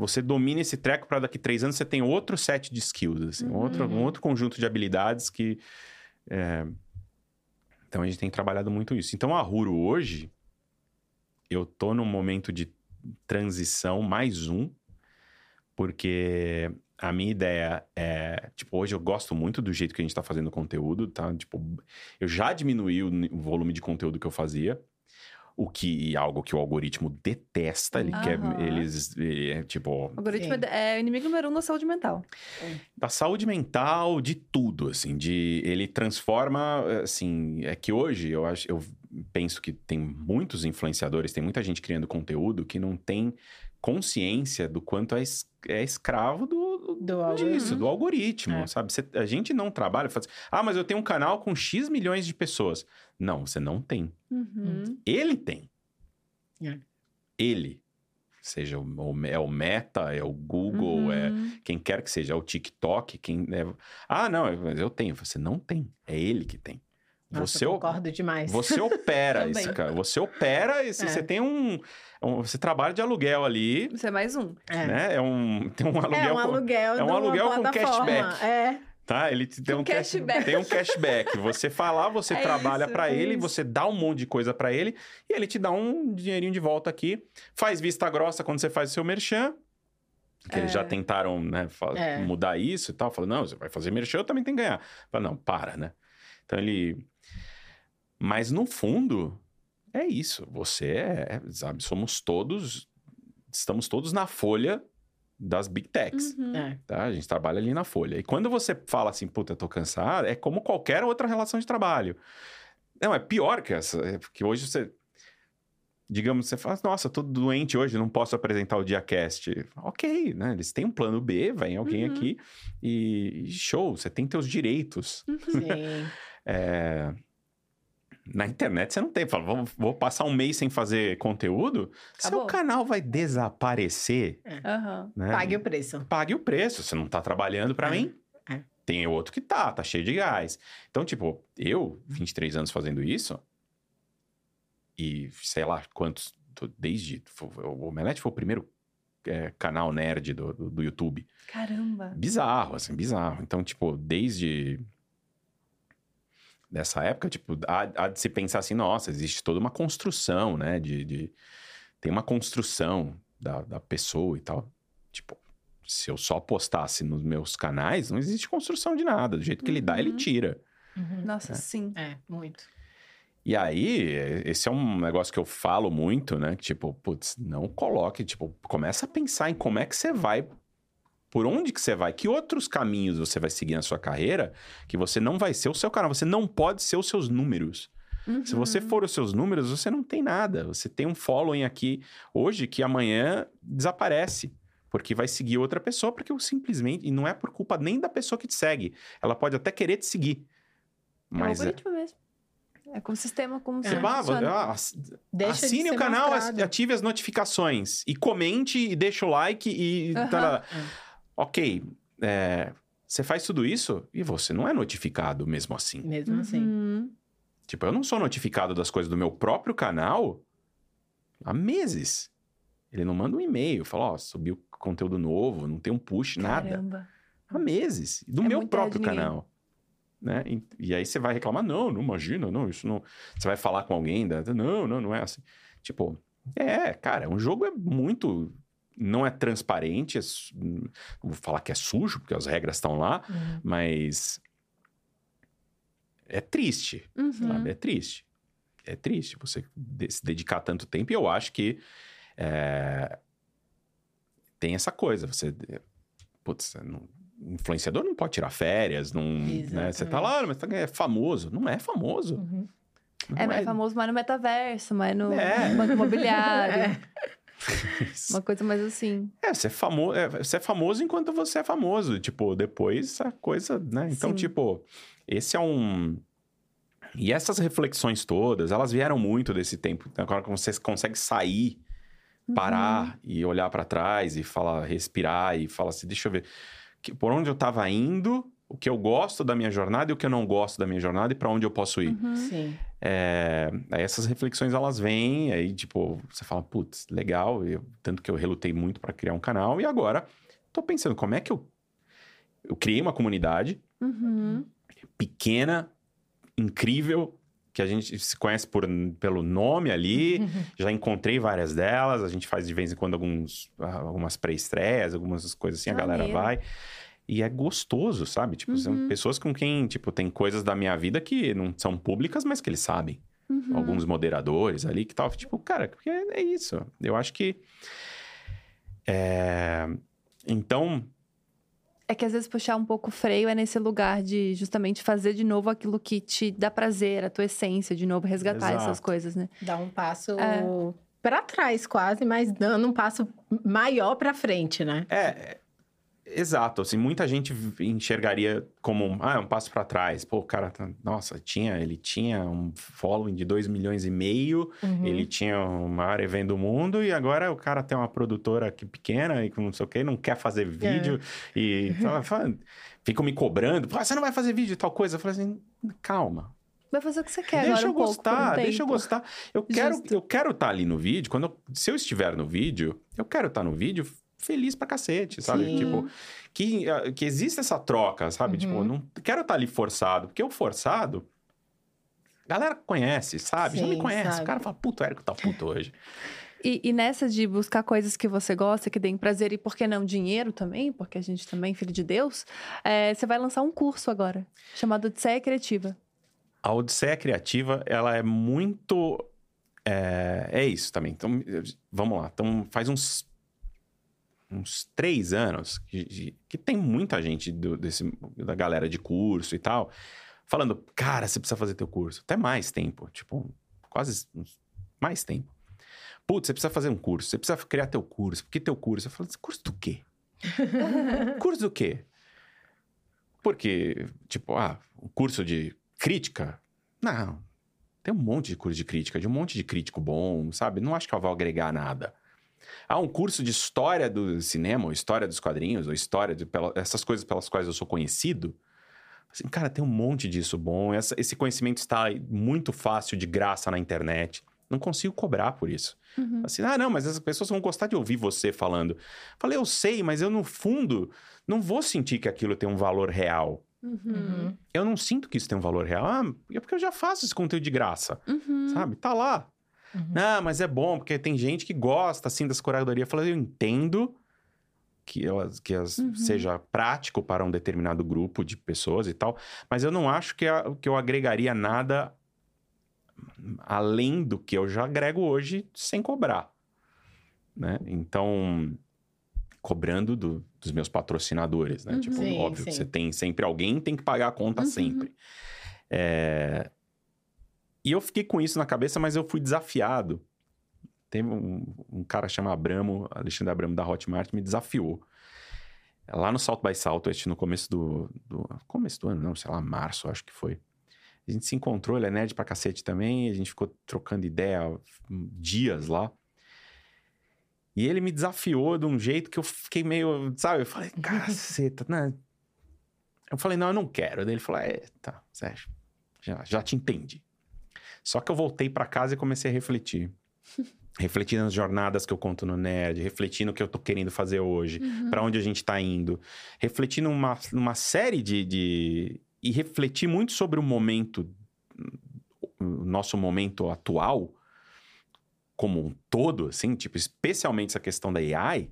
você domine esse treco para daqui três anos você tem outro set de skills, assim, uhum. outro, um outro conjunto de habilidades que. É... Então a gente tem trabalhado muito isso. Então a Ruro hoje, eu tô num momento de transição mais um, porque a minha ideia é, tipo, hoje eu gosto muito do jeito que a gente tá fazendo conteúdo, tá? Tipo, eu já diminui o volume de conteúdo que eu fazia. O que é algo que o algoritmo detesta, ele uhum. quer, eles, é, tipo... O algoritmo Sim. é o inimigo número um da saúde mental. Da saúde mental, de tudo, assim, de... Ele transforma, assim, é que hoje eu acho, eu penso que tem muitos influenciadores, tem muita gente criando conteúdo que não tem consciência do quanto é, es, é escravo do, do disso, do algoritmo, é. sabe? A gente não trabalha, faz, ah, mas eu tenho um canal com X milhões de pessoas. Não, você não tem. Uhum. Ele tem. É. Ele. Seja o, é o Meta, é o Google, é uhum. é quem quer que seja, é o TikTok, quem... É, ah, não, eu tenho. Você não tem. É ele que tem. Nossa, você, eu concordo demais. Você opera isso, cara. Você opera e é. você tem um, um, Você trabalha de aluguel ali. Você é mais um. É. Né? é um, tem um aluguel. É um aluguel. Com, é um aluguel com cashback. É. Tá? Ele tem um, um cashback. tem um cashback. Você fala, você é trabalha para é ele, isso. você dá um monte de coisa para ele e ele te dá um dinheirinho de volta aqui. Faz vista grossa quando você faz o seu merchan. Que eles já é. tentaram né, mudar isso e tal. Falou, não, você vai fazer merchan, eu também tenho que ganhar. Fala, não, para, né? Então ele mas no fundo, é isso. Você é, sabe, somos todos, estamos todos na folha das big techs. Uhum. É. Tá? A gente trabalha ali na folha. E quando você fala assim, puta, eu tô cansado, é como qualquer outra relação de trabalho. Não, é pior que essa. É porque hoje você. Digamos, você fala, nossa, tô doente hoje, não posso apresentar o DiaCast. Ok, né? Eles têm um plano B, vem alguém uhum. aqui e show, você tem teus direitos. Uhum. Sim. é, na internet você não tem. Fala, vou, vou passar um mês sem fazer conteúdo, Acabou. seu canal vai desaparecer. É. Uhum. Né? Pague o preço. Pague o preço. Você não tá trabalhando para é. mim. É. Tem outro que tá, tá cheio de gás. Então, tipo, eu, 23 anos fazendo isso, e sei lá quantos, desde. O Omelete foi o primeiro é, canal nerd do, do, do, YouTube. Caramba! Bizarro, assim, bizarro. Então, tipo, desde dessa época, tipo, há, há, de se pensar assim, nossa, existe toda uma construção, né? De, de tem uma construção da, da pessoa e tal. Tipo, se eu só postasse nos meus canais, não existe construção de nada. Do jeito que uhum. ele dá, ele uhum. tira. Uhum. Nossa, é. sim. É, muito. E aí, esse é um negócio que eu falo muito, né? Tipo, putz, não coloque, tipo, começa a pensar em como é que você vai por onde que você vai, que outros caminhos você vai seguir na sua carreira, que você não vai ser o seu canal, você não pode ser os seus números. Uhum. Se você uhum. for os seus números, você não tem nada. Você tem um following aqui hoje que amanhã desaparece. Porque vai seguir outra pessoa, porque eu simplesmente. E não é por culpa nem da pessoa que te segue. Ela pode até querer te seguir. Mas. É um algoritmo é... mesmo. É com o sistema como você ah, ah, assine o canal, mostrado. ative as notificações e comente e deixa o like e. Uhum. Tá Ok, é, você faz tudo isso e você não é notificado mesmo assim. Mesmo assim. Uhum. Tipo, eu não sou notificado das coisas do meu próprio canal há meses. Ele não manda um e-mail, fala, ó, oh, subiu conteúdo novo, não tem um push, Caramba. nada. Há meses. Do É meu próprio canal. Né? E, e aí você vai reclamar, não, não imagina, não, isso não. Você vai falar com alguém, da- não, não, não é assim. Tipo, é, cara, um jogo é muito. Não é transparente, é vou falar que é sujo, porque as regras estão lá, Uhum. mas. É triste, Uhum. sabe? É triste. É triste você se dedicar tanto tempo. E eu acho que é, tem essa coisa. Você. Putz, não- influenciador não pode tirar férias, não, né? Você tá lá, mas é famoso. Não é famoso. Uhum. É, Não mas é famoso mais no metaverso, mais no É. banco imobiliário. É. Uma coisa mais assim. É, você é, famo... é, você é famoso enquanto você é famoso. Tipo, depois a coisa, né? Então, Sim. tipo, esse é um. E essas reflexões todas, elas vieram muito desse tempo. Agora que você consegue sair, parar e olhar pra trás e falar, respirar e falar assim: deixa eu ver que- por onde eu tava indo, o que eu gosto da minha jornada e o que eu não gosto da minha jornada e pra onde eu posso ir. Uhum. Sim. É, aí essas reflexões elas vêm, aí tipo, você fala, putz, legal, eu- tanto que eu relutei muito para criar um canal e agora tô pensando como é que eu eu criei uma comunidade Uhum. pequena, incrível, que a gente se conhece por, pelo nome ali, já encontrei várias delas, a gente faz de vez em quando alguns, algumas pré-estreias, algumas coisas assim, a galera vai. E é gostoso, sabe? Tipo, são Uhum. pessoas com quem, tipo, tem coisas da minha vida que não são públicas, mas que eles sabem Uhum. alguns moderadores ali que tal. Tipo, cara, porque é isso. Eu acho que. É... Então, É que às vezes puxar um pouco o freio é nesse lugar de justamente fazer de novo aquilo que te dá prazer, a tua essência, de novo resgatar essas Exato. coisas, né? Dá um passo É. pra trás quase, mas dando um passo maior pra frente, né? é. É- Exato, assim, muita gente enxergaria como um, ah, é um passo pra trás. Pô, o cara, tá- nossa, tinha, ele tinha um following de 2 milhões e meio, Uhum. ele tinha o maior evento do mundo e agora o cara tem uma produtora aqui pequena e não sei o que, não quer fazer vídeo e tá, fala- ficam me cobrando, "Pô, você não vai fazer vídeo e tal coisa. Eu falei assim, calma, Vai fazer o que você quer deixa agora eu um por um gostar, deixa eu gostar. Eu quero, eu quero estar ali no vídeo. Quando eu- se eu estiver no vídeo, eu quero estar no vídeo feliz pra cacete, sabe? Sim. Tipo, que, ah, que existe essa troca, sabe? Tipo, Uhum. não quero estar ali forçado, porque o forçado. a Galera conhece, sabe? Já me Sim, conhece. sabe. O cara fala, puto, o Érico tá puto hoje. E, e nessa de buscar coisas que você gosta, que deem prazer e por que não dinheiro também, porque a gente também é filho de Deus, é, você vai lançar um curso agora, chamado Odisseia Criativa. A Odisseia Criativa, ela é muito. É, é isso também. Então, vamos lá. Então, faz uns, uns três anos que, que- tem muita gente do- desse, da galera de curso e tal, falando, cara, você precisa fazer teu curso. Até mais tempo. Tipo, quase mais tempo. Putz, você precisa fazer um curso, você precisa criar teu curso. Por que teu curso? Eu falo, curso do quê? curso do quê? Porque, tipo, ah, um curso de crítica? Não. Tem um monte de curso de crítica, de um monte de crítico bom, sabe? Não acho que eu vou agregar nada. Ah, um curso de história do cinema, ou história dos quadrinhos, ou história de pela- essas coisas pelas quais eu sou conhecido. Assim, cara, tem um monte disso bom. Essa- esse conhecimento está muito fácil, de graça na internet. Não consigo cobrar por isso. Uhum. Assim, ah, não, mas as pessoas vão gostar de ouvir você falando. Falei, eu sei, mas eu no fundo não vou sentir que aquilo tem um valor real. Uhum. Uhum. Eu não sinto que isso tem um valor real. Ah, é porque eu já faço esse conteúdo de graça, Uhum. sabe? Tá lá. Uhum. Ah, mas é bom, porque tem gente que gosta, assim, das coreografias. Eu falei, eu entendo que, elas, que elas Uhum. seja prático para um determinado grupo de pessoas e tal, mas eu não acho que, a- que eu agregaria nada além do que eu já agrego hoje sem cobrar, né? Então, cobrando do- dos meus patrocinadores, né? Uhum. Tipo, Sim, óbvio, sim. você tem sempre alguém tem que pagar a conta Uhum. sempre. É, E eu fiquei com isso na cabeça, mas eu fui desafiado. Teve um, um cara chamado Abramo, Alexandre Abramo da Hotmart, me desafiou. Lá no Salto by Southwest, no começo do, do... Começo do ano, não, sei lá, março, acho que foi. A gente se encontrou, ele é nerd pra cacete também, a gente ficou trocando ideia dias lá. E ele me desafiou de um jeito que eu fiquei meio, sabe? Eu falei, caceta, né? Eu falei, não, eu não quero. Daí ele falou, é, tá, Sérgio, já, já te entendi. Só que eu voltei pra casa e comecei a refletir. refletir nas jornadas que eu conto no Nerd, refletir no que eu tô querendo fazer hoje, para onde a gente tá indo, refletir numa, numa série de, de. e refletir muito sobre o momento, o nosso momento atual, como um todo, assim, tipo, especialmente essa questão da AI.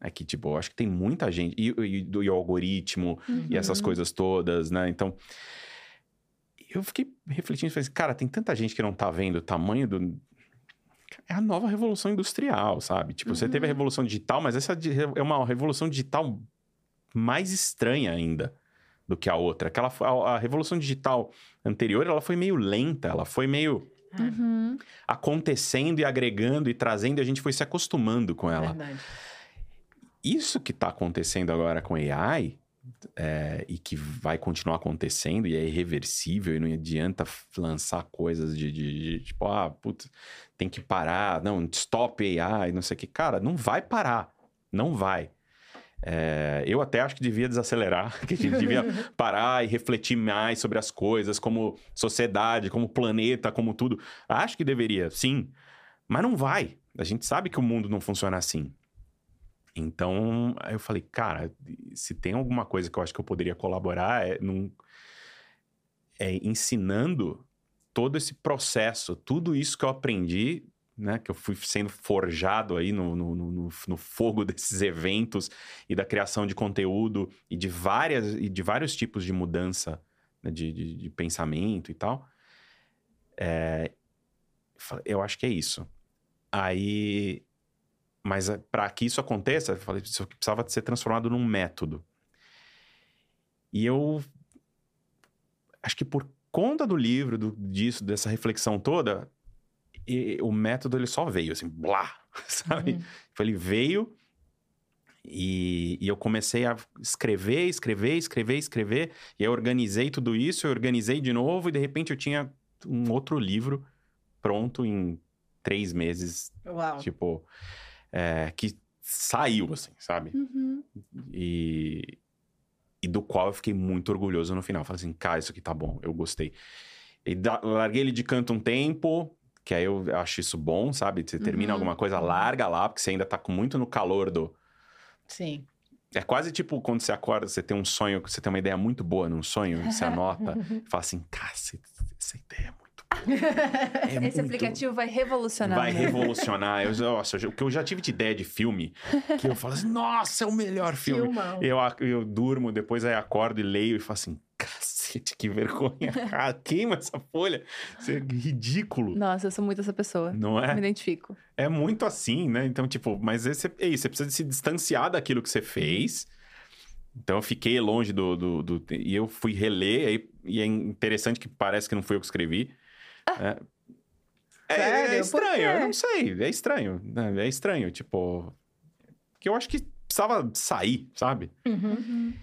É que, tipo, eu acho que tem muita gente. E, e, e o algoritmo, e essas Uhum. coisas todas, né? Então, eu fiquei refletindo, falei assim, cara, tem tanta gente que não tá vendo o tamanho do. É a nova revolução industrial, sabe? Tipo, você teve a Uhum. revolução digital, mas essa é uma revolução digital mais estranha ainda do que a outra. Aquela, a, a revolução digital anterior, ela foi meio lenta, ela foi meio Uhum. acontecendo e agregando e trazendo, e a gente foi se acostumando com ela Verdade. isso que está acontecendo agora com AI é, e que vai continuar acontecendo e é irreversível e não adianta lançar coisas de, de- de, tipo, ah, putz, tem que parar, não, stop AI, não sei o que. Cara, não vai parar, não vai. É, eu até acho que devia desacelerar, que a gente devia parar e refletir mais sobre as coisas, como sociedade, como planeta, como tudo. Acho que deveria, sim, mas não vai. A gente sabe que o mundo não funciona assim. Então, eu falei, cara, se tem alguma coisa que eu acho que eu poderia colaborar é, num, é ensinando todo esse processo, tudo isso que eu aprendi, né, que eu fui sendo forjado aí no, no, no, no- fogo desses eventos e da criação de conteúdo e de várias e de vários tipos de mudança né, de, de, de pensamento e tal. É, eu acho que é isso. Aí mas para que isso aconteça, eu falei, isso precisava ser transformado num método. E eu acho que por conta do livro, do, disso, dessa reflexão toda, e- o método ele só veio, assim, blá, sabe? Uhum. Ele veio e, e eu comecei a escrever, escrever, escrever, escrever. E eu organizei tudo isso, eu organizei de novo e de repente eu tinha um outro livro pronto em três meses Uau. Tipo, é, que saiu, assim, sabe? Uhum. E, e do qual eu fiquei muito orgulhoso no final. Falei assim, cara, isso aqui tá bom, eu gostei. E da- larguei ele de canto um tempo, que aí eu acho isso bom, sabe? Você termina Uhum. alguma coisa, larga lá, porque você ainda tá com muito no calor do. Sim. É quase tipo quando você acorda, você tem um sonho, você tem uma ideia muito boa num sonho, você anota e fala assim, cacete, essa ideia é muito. É Esse muito- aplicativo vai revolucionar. Vai né? revolucionar. Eu, nossa, o que eu já tive de ideia de filme, que eu falo assim, nossa, é o melhor filme. Filmão. Eu, eu durmo, depois aí acordo e leio e falo assim, cacete, que vergonha. Ah, queima essa folha. Isso é ridículo. Nossa, eu sou muito essa pessoa. Não Me é? identifico. É muito assim, né? Então, tipo, mas esse, é isso, você precisa se distanciar daquilo que você fez. Então, eu fiquei longe do... do, do- e eu fui reler, aí, e é interessante que parece que não fui eu que escrevi. É, é, é estranho, eu não sei, é estranho. né? É estranho, tipo... Que eu acho que precisava sair, sabe? Uhum.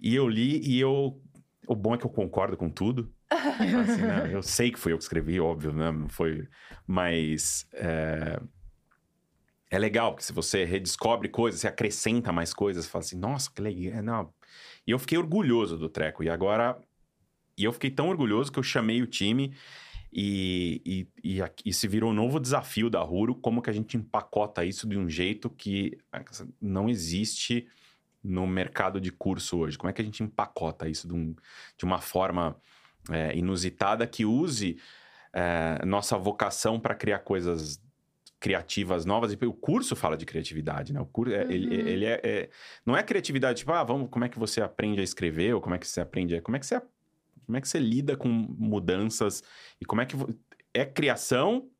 E eu li e eu... O bom é que eu concordo com tudo. Assim, né? Eu sei que fui eu que escrevi, óbvio, né? Foi... Mas... É... é legal, porque se você redescobre coisas, você acrescenta mais coisas, fala assim, nossa, que legal. Não. E eu fiquei orgulhoso do treco. E agora... E eu fiquei tão orgulhoso que eu chamei o time e, e, e, e se virou um novo desafio da Ruro, como que a gente empacota isso de um jeito que não existe no mercado de curso hoje. Como é que a gente empacota isso de, um- de uma forma é, inusitada que use é, nossa vocação para criar coisas criativas novas e o curso fala de criatividade, né? O curso é- ele, Uhum. ele é, é- não é criatividade tipo ah vamos como é que você aprende a escrever ou como é que você aprende a, como é que você como é que você lida com mudanças e como é que é criação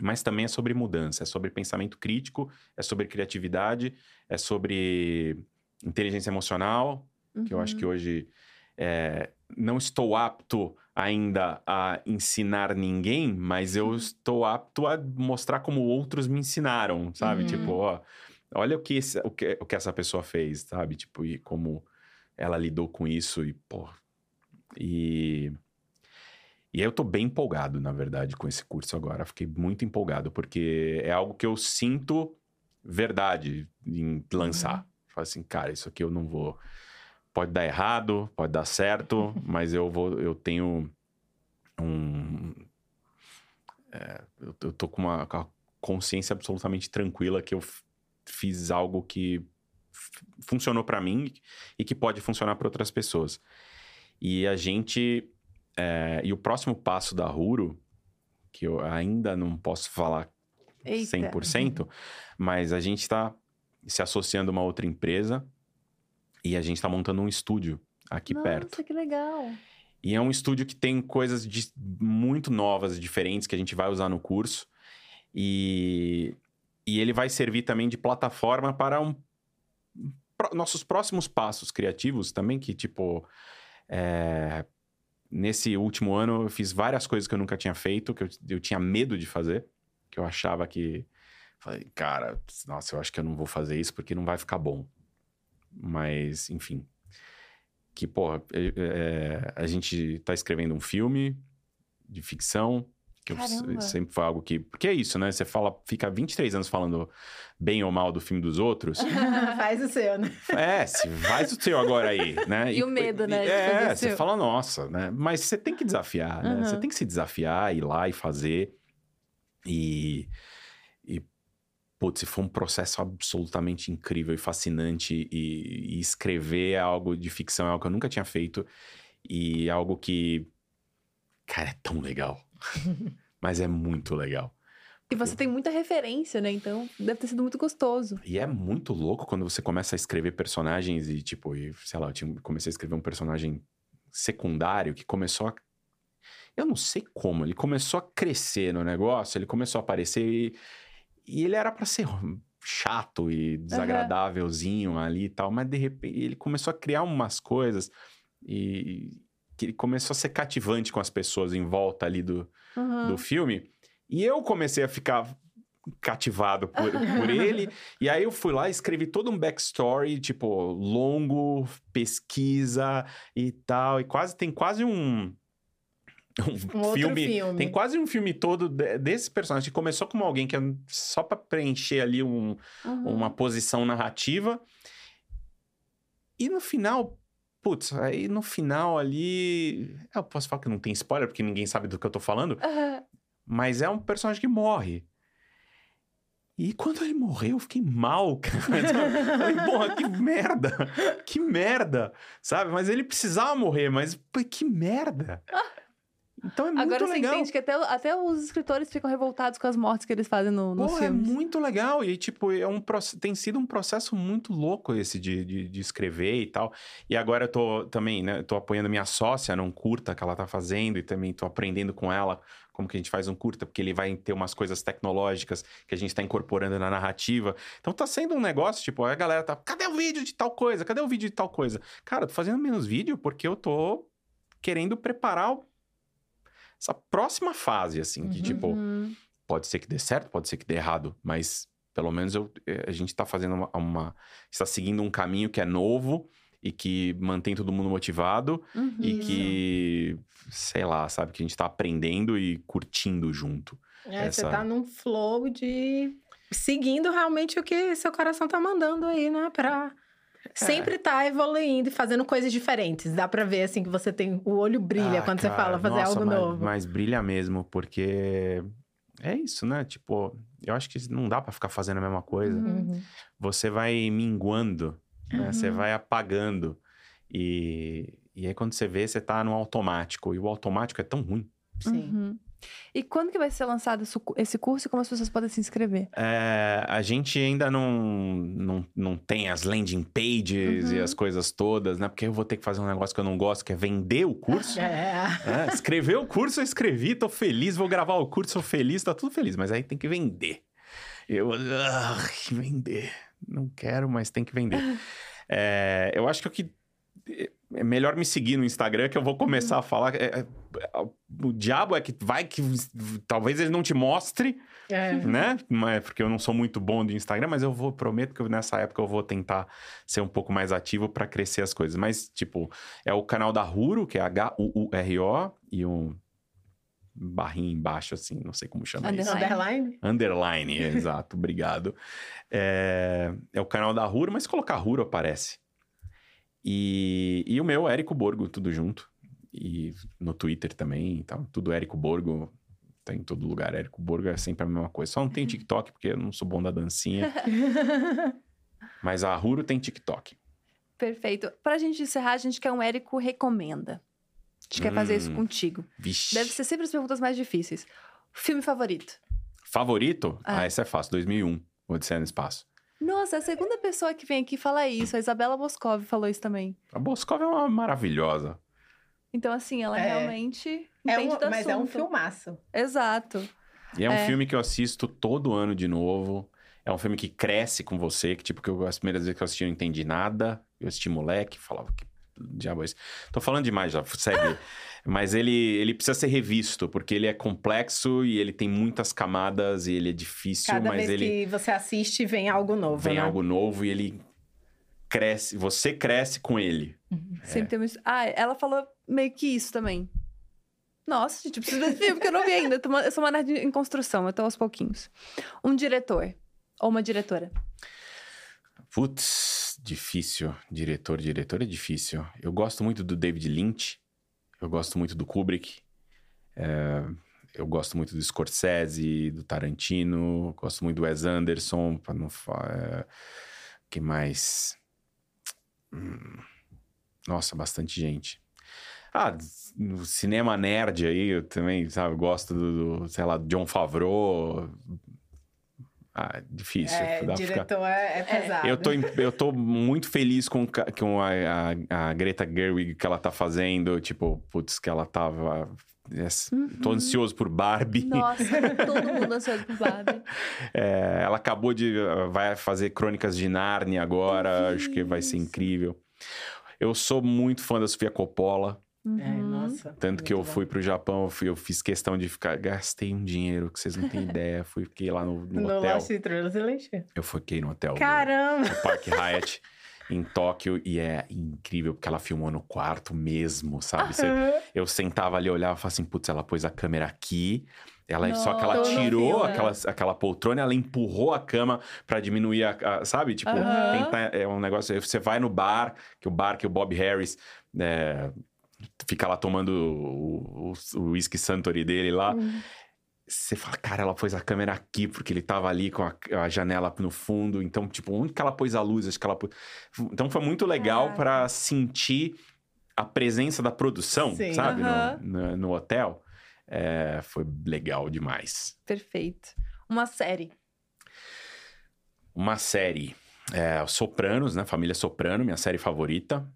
mas também é sobre mudança, é sobre pensamento crítico, é sobre criatividade, é sobre inteligência emocional, que eu acho que hoje é, não estou apto ainda a ensinar ninguém, mas eu estou apto a mostrar como outros me ensinaram, sabe? Uhum. Tipo, ó, olha o que, esse- o, que, o que essa pessoa fez, sabe? Tipo, e como ela lidou com isso e, pô. E. E eu tô bem empolgado, na verdade, com esse curso agora. Fiquei muito empolgado, porque é algo que eu sinto verdade em lançar. Falo assim, cara, isso aqui eu não vou. Pode dar errado, pode dar certo, mas eu vou. Eu tenho um. é, eu, eu tô com uma, com a consciência absolutamente tranquila que eu fiz algo que funcionou para mim e que pode funcionar para outras pessoas. E a gente. É, e o próximo passo da Ruro, que eu ainda não posso falar Eita. 100%, mas a gente está se associando a uma outra empresa e a gente está montando um estúdio aqui Nossa, perto. Nossa, que legal! E é um estúdio que tem coisas de, muito novas, diferentes, que a gente vai usar no curso. E, e ele vai servir também de plataforma para um, pro, nossos próximos passos criativos também, que tipo... É, nesse último ano eu fiz várias coisas que eu nunca tinha feito, que eu, eu tinha medo de fazer, que eu achava que... Falei, cara, nossa, eu acho que eu não vou fazer isso porque não vai ficar bom. Mas, enfim, que, porra, é, é, a gente tá escrevendo um filme de ficção, que eu, sempre foi algo que. Porque é isso, né? Você fala, fica 23 anos falando bem ou mal do filme dos outros. faz o seu, né? É, se faz o seu agora aí, né? E, e o medo, né? É, você fala, nossa, né? Mas você tem que desafiar, né? Você tem que se desafiar, ir lá e fazer. E putz, foi um processo absolutamente incrível e fascinante. E, e, escrever é algo de ficção é algo que eu nunca tinha feito. E é algo que, cara, é tão legal. Mas é muito legal. E você tem muita referência, né? Então deve ter sido muito gostoso. E é muito louco quando você começa a escrever personagens e, tipo, e, sei lá, eu tinha, comecei a escrever um personagem secundário que começou a. Eu não sei como, ele começou a crescer no negócio, ele começou a aparecer e e ele era para ser chato e desagradávelzinho uhum. ali e tal, mas de repente ele começou a criar umas coisas e que ele começou a ser cativante com as pessoas em volta ali do, uhum. do filme. E eu comecei a ficar cativado por, por ele. E aí eu fui lá e escrevi todo um backstory, tipo, longo, pesquisa e tal. E quase tem quase um um, um filme, filme, Tem quase um filme todo desse personagem. Que começou como alguém que é só para preencher ali um, uhum. uma posição narrativa. E no final, putz, aí no final ali. Eu posso falar que não tem spoiler, porque ninguém sabe do que eu tô falando. Uhum. Mas é um personagem que morre. E quando ele morreu, eu fiquei mal, cara. Então, falei, porra, que merda! Que merda! Sabe? Mas ele precisava morrer, mas que merda! Então é muito Agora legal. Agora você entende que até, até os escritores ficam revoltados com as mortes que eles fazem no, nos Pô, é filmes. é muito legal. E, tipo, é um, tem sido um processo muito louco esse de, de, de, escrever e tal. E agora eu tô também, né? Tô apoiando minha sócia num curta que ela tá fazendo e também tô aprendendo com ela como que a gente faz um curta, porque ele vai ter umas coisas tecnológicas que a gente está incorporando na narrativa. Então tá sendo um negócio, tipo, a galera tá, cadê o vídeo de tal coisa? Cadê o vídeo de tal coisa? Cara, tô fazendo menos vídeo porque eu tô querendo preparar essa próxima fase, assim, que tipo, uhum. pode ser que dê certo, pode ser que dê errado, mas pelo menos eu, eh, a gente está fazendo uma, uma, está seguindo um caminho que é novo e que mantém todo mundo motivado uhum. e que, sei lá, sabe, que a gente está aprendendo e curtindo junto. É, essa... você tá num flow de seguindo realmente o que seu coração tá mandando aí, né, pra é. Sempre tá evoluindo e fazendo coisas diferentes. Dá pra ver, assim, que você tem... O olho brilha ah, quando cara, você fala fazer nossa, algo mas, novo. Mas brilha mesmo, porque... É isso, né? Tipo, eu acho que não dá para ficar fazendo a mesma coisa. Uhum. Você vai minguando, né? Uhum. Você vai apagando. E, e aí, quando você vê, você tá no automático. E o automático é tão ruim. Sim. Uhum. E quando que vai ser lançado esse curso e como as pessoas podem se inscrever? É, a gente ainda não, não, não tem as landing pages uhum. e as coisas todas, né? Porque eu vou ter que fazer um negócio que eu não gosto, que é vender o curso. É. é escrever o curso, eu escrevi, tô feliz, vou gravar o curso, sou feliz, tá tudo feliz. Mas aí tem que vender. Eu, ah, vender. Não quero, mas tem que vender. É, eu acho que o que é melhor me seguir no Instagram que eu vou começar a falar. É, é, o diabo é que vai que talvez ele não te mostre, é. né? Mas, porque eu não sou muito bom de Instagram, mas eu vou, prometo que nessa época eu vou tentar ser um pouco mais ativo para crescer as coisas. Mas, tipo, é o canal da Huro, que é H-U-U-R-O, e um barrinho embaixo, assim, não sei como chama isso. Underline? Underline, exato, obrigado. É, é o canal da Huro, mas se colocar Huro aparece. E, e o meu, Érico Borgo, tudo junto. E no Twitter também, então, tudo Érico Borgo. tá em todo lugar. Érico Borgo é sempre a mesma coisa. Só não tem TikTok, porque eu não sou bom da dancinha. Mas a Ruro tem TikTok. Perfeito. Pra gente encerrar, a gente quer um Érico recomenda. A gente quer fazer isso Hum. contigo. Vixe. Deve ser sempre as perguntas mais difíceis. Filme favorito? Favorito? Ah. Ah, esse é fácil. 2001. Odisseia no Espaço. Nossa, é a segunda pessoa que vem aqui fala isso. A Isabela Boscov falou isso também. A Boscov é uma maravilhosa. Então, assim, ela É. realmente É entende um, do mas é um assunto. filmaço. Exato. E é um É. filme que eu assisto todo ano de novo. É um filme que cresce com você, que tipo, que eu, as primeiras vezes que eu assisti eu não entendi nada. Eu assisti moleque, falava que diabo é isso. Tô falando demais já, segue. Mas ele, ele precisa ser revisto, porque ele é complexo e ele tem muitas camadas e ele é difícil, Cada mas vez ele que você assiste, vem algo novo, vem né? algo novo e ele cresce, você cresce com ele. Sempre tem uma... Ah, ela falou meio que isso também. Nossa, gente, eu preciso desse filme, porque eu não vi ainda. Eu tô uma- Eu sou uma nerd em construção, eu tô aos pouquinhos. Um diretor. Ou uma diretora. Putz, difícil. Diretor, diretor é difícil. Eu gosto muito do David Lynch. Eu gosto muito do Kubrick. é, eu gosto muito do Scorsese, do Tarantino. Gosto muito do Wes Anderson. Pra não falar. que mais? Hum, nossa, bastante gente. Ah, no cinema nerd aí, eu também, sabe, gosto do, do, sei lá, John Favreau. Ah, difícil. É, pra ficar- diretor é, é pesado. eu tô, eu tô muito feliz com, com a, a, a Greta Gerwig que ela tá fazendo. Tipo, putz, que ela tava. yes, Tô Uhum. ansioso por Barbie. Nossa, todo mundo ansioso por Barbie. É, ela acabou de. Vai fazer Crônicas de Nárnia agora. Acho que vai ser incrível. Eu sou muito fã da Sofia Coppola. É, Uhum. nossa. Tanto que eu fui pro Japão, eu, fui- eu fiz questão de ficar. Gastei um dinheiro que vocês não têm ideia. Fui, fiquei lá no, no No hotel. Lost in Translation. Eu fiquei no hotel. do- Caramba! no Park Hyatt em Tóquio e é incrível porque ela filmou no quarto mesmo, sabe? Você- eu sentava ali, olhava e falava assim, putz, ela pôs a câmera aqui. Ela, só que ela tirou Todo filme. aquela, aquela poltrona, ela empurrou a cama pra diminuir a, a- sabe? Tipo, Aham. tentar- é um negócio. Você vai no bar, que o bar que o Bob Harris é, fica lá tomando o, whisky Santori dele lá. Hum. Você fala, cara, ela pôs a câmera aqui porque ele tava ali com a, a janela no fundo. Então, tipo, onde que ela pôs a luz? Acho que ela pôs... Então, foi muito legal Caraca. pra sentir a presença da produção, Sim. sabe? No- Aham. No, no hotel. É, foi legal demais. Perfeito. Uma série. Uma série. É, Sopranos, né? Família Soprano, minha série favorita.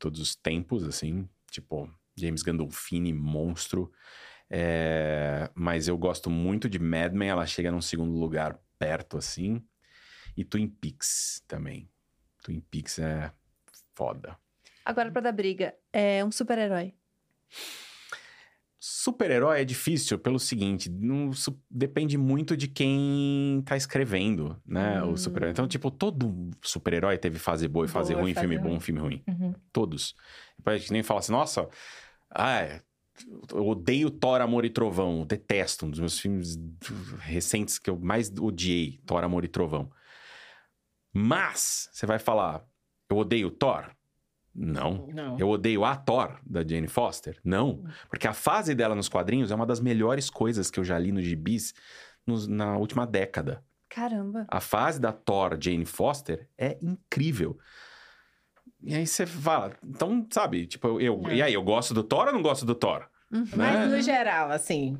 Todos os tempos, assim. Tipo, James Gandolfini, monstro. É, mas eu gosto muito de Mad Men. Ela chega num segundo lugar perto, assim. E Twin Peaks também. Twin Peaks é foda. Agora, pra dar briga, é um super-herói. Super-herói é difícil pelo seguinte, não, depende muito de quem tá escrevendo, né? Hum. O super Então, tipo, todo super-herói teve fase boa e fase Boa ruim, fase filme ruim. bom, filme ruim. Uhum. Todos. Depois a gente nem fala assim, nossa, ah, eu odeio Thor, Amor e Trovão, detesto, um dos meus filmes recentes que eu mais odiei, Thor, Amor e Trovão. Mas, você vai falar, eu odeio Thor? Não. Não. Eu odeio a Thor, da Jane Foster? Não. Porque a fase dela nos quadrinhos é uma das melhores coisas que eu já li nos gibis nos- na última década. Caramba. A fase da Thor, Jane Foster, é incrível. E aí você fala, então, sabe, tipo, eu, É. e aí, eu gosto do Thor ou não gosto do Thor? Uhum. Mas né? no geral, assim,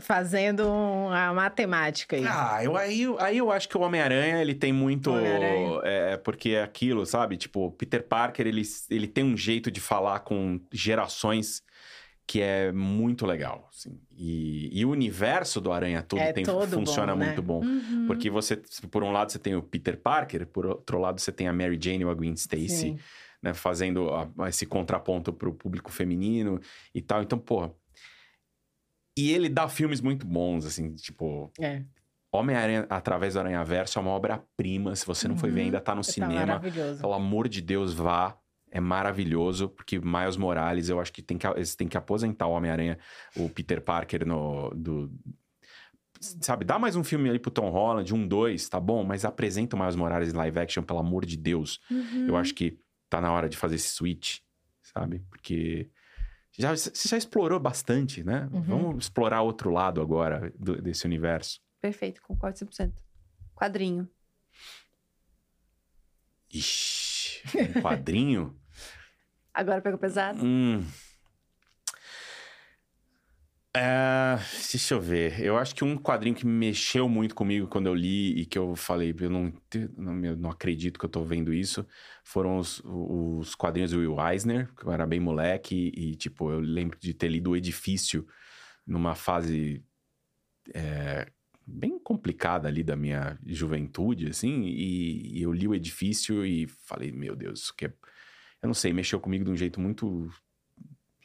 fazendo a matemática aí. Ah, eu, aí, aí eu acho que o Homem-Aranha, ele tem muito... Homem-Aranha. É, porque é aquilo, sabe? Tipo, Peter Parker, ele, ele tem um jeito de falar com gerações que é muito legal, assim. E, e o universo do Aranha todo É tem, todo funciona bom, né? muito bom. Uhum. Porque você, por um lado, você tem o Peter Parker, por outro lado, você tem a Mary Jane ou a Gwen Stacy, né? Fazendo a- esse contraponto pro público feminino e tal. Então, porra. E ele dá filmes muito bons, assim, tipo... É. Homem-Aranha, através do Aranha-Verso, é uma obra-prima. Se você não foi ver, Uhum. ainda tá no Tá cinema. Pelo amor de Deus, vá. É maravilhoso, porque Miles Morales, eu acho que tem que, eles têm que aposentar o Homem-Aranha, o Peter Parker no. Do, sabe, dá mais um filme ali pro Tom Holland, um, dois, tá bom? Mas apresenta o Miles Morales em live action, pelo amor de Deus. Uhum. Eu acho que tá na hora de fazer esse switch, sabe? Porque Já, você já explorou bastante, né? Uhum. Vamos explorar outro lado agora do- desse universo. Perfeito, concordo 100%. Quadrinho. Ixi, um quadrinho? Agora pegou pesado? hum. É, deixa eu ver. Eu acho que um quadrinho que mexeu muito comigo quando eu li e que eu falei, eu não, eu não acredito que eu tô vendo isso, foram os, os quadrinhos do Will Eisner, que eu era bem moleque e, tipo, eu lembro de ter lido O Edifício numa fase é, bem complicada ali da minha juventude, assim, e, e eu li O Edifício e falei, meu Deus, isso que é... Eu não sei, mexeu comigo de um jeito muito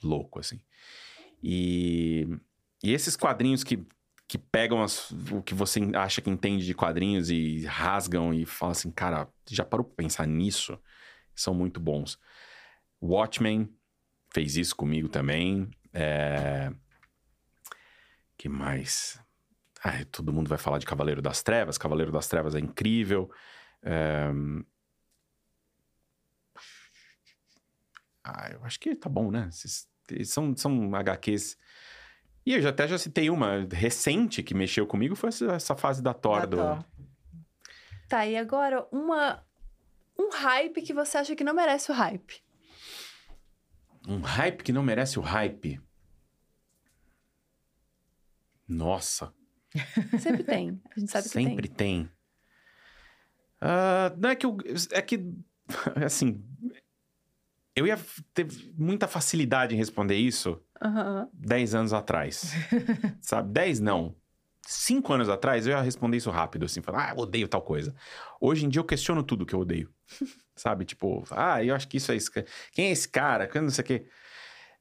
louco, assim. E, e esses quadrinhos que, que pegam as- o que você acha que entende de quadrinhos e rasgam e fala assim, cara, já parou pra pensar nisso? São muito bons. Watchmen fez isso comigo também. É... que mais? Ai, todo mundo vai falar de Cavaleiro das Trevas. Cavaleiro das Trevas é incrível. É... Ah, eu acho que tá bom, né? Esses- são, são HQs. E eu já até já citei uma recente que mexeu comigo, foi essa, essa fase da Thor. Da do... Thor. Tá, e agora uma. Um hype que você acha que não merece o hype. Um hype que não merece o hype. Nossa, Sempre tem. A gente sabe que sempre tem. tem. Ah, não é que eu. É que. Assim. Eu ia ter muita facilidade em responder isso Aham. 10 anos atrás. Sabe? 10 não. 5 anos atrás eu ia responder isso rápido, assim, falar, ah, eu odeio tal coisa. Hoje em dia eu questiono tudo que eu odeio. Sabe? Tipo, ah, eu acho que isso é. Quem é esse cara? Não sei o quê.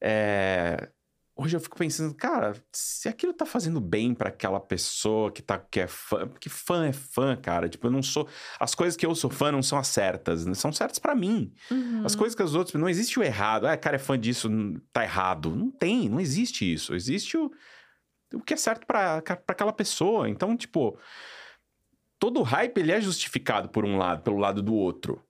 É, Hoje eu fico pensando, cara, se aquilo tá fazendo bem pra aquela pessoa que, tá, que é fã. Porque fã é fã, cara. Tipo, eu não sou. As coisas que eu sou fã não são as certas, né? são certas pra mim. Uhum. As coisas que os outros. Não existe o errado. Ah, cara é fã disso, tá errado. Não tem, não existe isso. Existe o, o que é certo pra aquela pessoa. Então, tipo. Todo hype ele é justificado por um lado, pelo lado do outro.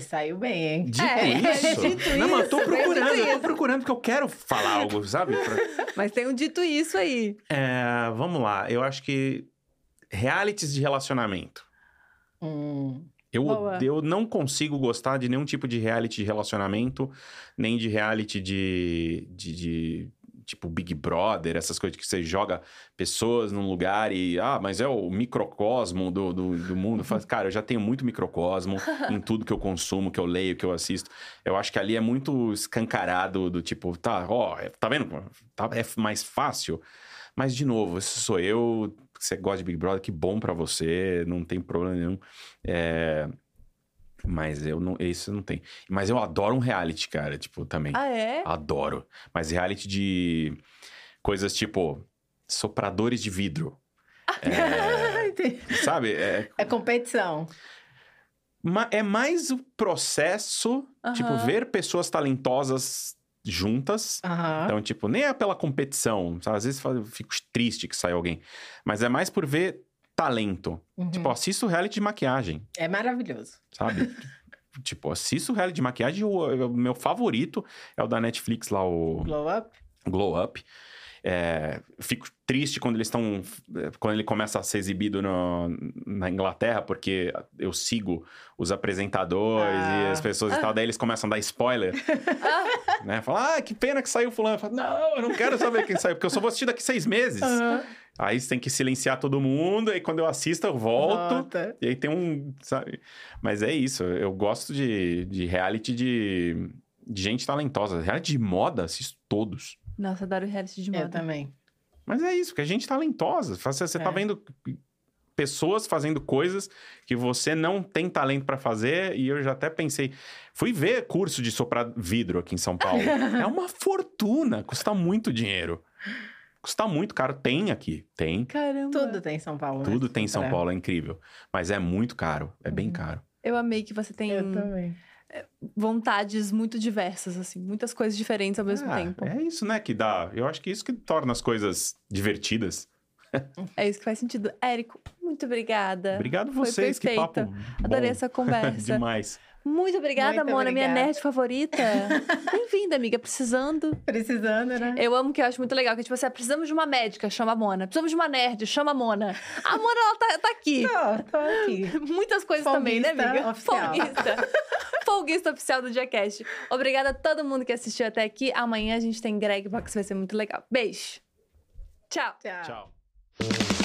Se saiu bem, hein? Dito É, isso. dito não, mas eu tô procurando, eu tô procurando porque eu quero falar algo, sabe? Pra- Mas tem um dito isso aí. É, vamos lá, eu acho que realities de relacionamento. Hum, Eu, Boa. eu não consigo gostar de nenhum tipo de reality de relacionamento, nem de reality de, de, de, tipo Big Brother, essas coisas que você joga pessoas num lugar e, ah, mas é o microcosmo do, do, do mundo. Faz, Cara, eu já tenho muito microcosmo em tudo que eu consumo, que eu leio, que eu assisto. Eu acho que ali é muito escancarado do tipo, tá, ó, é- tá vendo? Tá, é mais fácil. Mas, de novo, esse sou eu, você gosta de Big Brother, que bom pra você, não tem problema nenhum. É, Mas eu não, isso não tem. Mas eu adoro um reality, cara, tipo, também. Ah, é? Adoro. Mas reality de coisas tipo sopradores de vidro. entendi. Sabe? É, É competição. ma- é mais o processo, tipo, Aham. ver pessoas talentosas juntas. Aham. Então, tipo, nem é pela competição. Sabe? Às vezes eu fico triste que sai alguém. Mas é mais por ver talento. Uhum. Tipo, assisto reality de maquiagem. É maravilhoso. sabe? tipo, assisto reality de maquiagem. O, o meu favorito é o da Netflix lá, o Blow up. Glow Up. É, fico triste quando eles estão. Quando ele começa a ser exibido no- na Inglaterra, porque eu sigo os apresentadores Ah. e as pessoas e tal, daí eles começam a dar spoiler. né? Fala, ah, que pena que saiu fulano. Eu falo, não, eu não quero saber quem saiu, porque eu só vou assistir daqui seis meses. Aham. Aí você tem que silenciar todo mundo, e quando eu assisto, eu volto. Volta. E aí tem um, sabe? Mas é isso, eu gosto de, de reality de, de gente talentosa. Reality de moda, assisto todos. Nossa, adoro reality de Eu moda. também. Mas é isso, porque é gente talentosa. Você, você tá É. vendo pessoas fazendo coisas que você não tem talento pra fazer. E eu já até pensei... Fui ver curso de soprar vidro aqui em São Paulo. é uma fortuna, custa muito dinheiro. Custa muito caro. Tem aqui, tem. Caramba. Tudo tem em São Paulo. né? Tudo tem em São Paulo, é incrível. Mas é muito caro, é bem Uhum. caro. Eu amei que você tem Eu também. vontades muito diversas, assim. Muitas coisas diferentes ao mesmo Ah, tempo. É isso, né, que dá. Eu acho que isso que torna as coisas divertidas. É isso que faz sentido. Érico, muito obrigada. Obrigado Foi vocês, que papo perfeita. Adorei bom. essa conversa. Demais. Muito obrigada, Muito Mona, minha obrigada. nerd favorita. Bem-vinda, amiga. Precisando. Precisando, né? Eu amo que eu acho muito legal. Que, tipo assim, precisamos de uma médica, chama a Mona. Precisamos de uma nerd, chama a Mona. A Mona, ela tá, tá aqui. Tô, tô aqui. Muitas coisas também, né, Folguista amiga? oficial. Folguista. Folguista oficial do Diacast. Obrigada a todo mundo que assistiu até aqui. Amanhã a gente tem Greg Box, vai ser muito legal. Beijo. Tchau. Tchau. Tchau.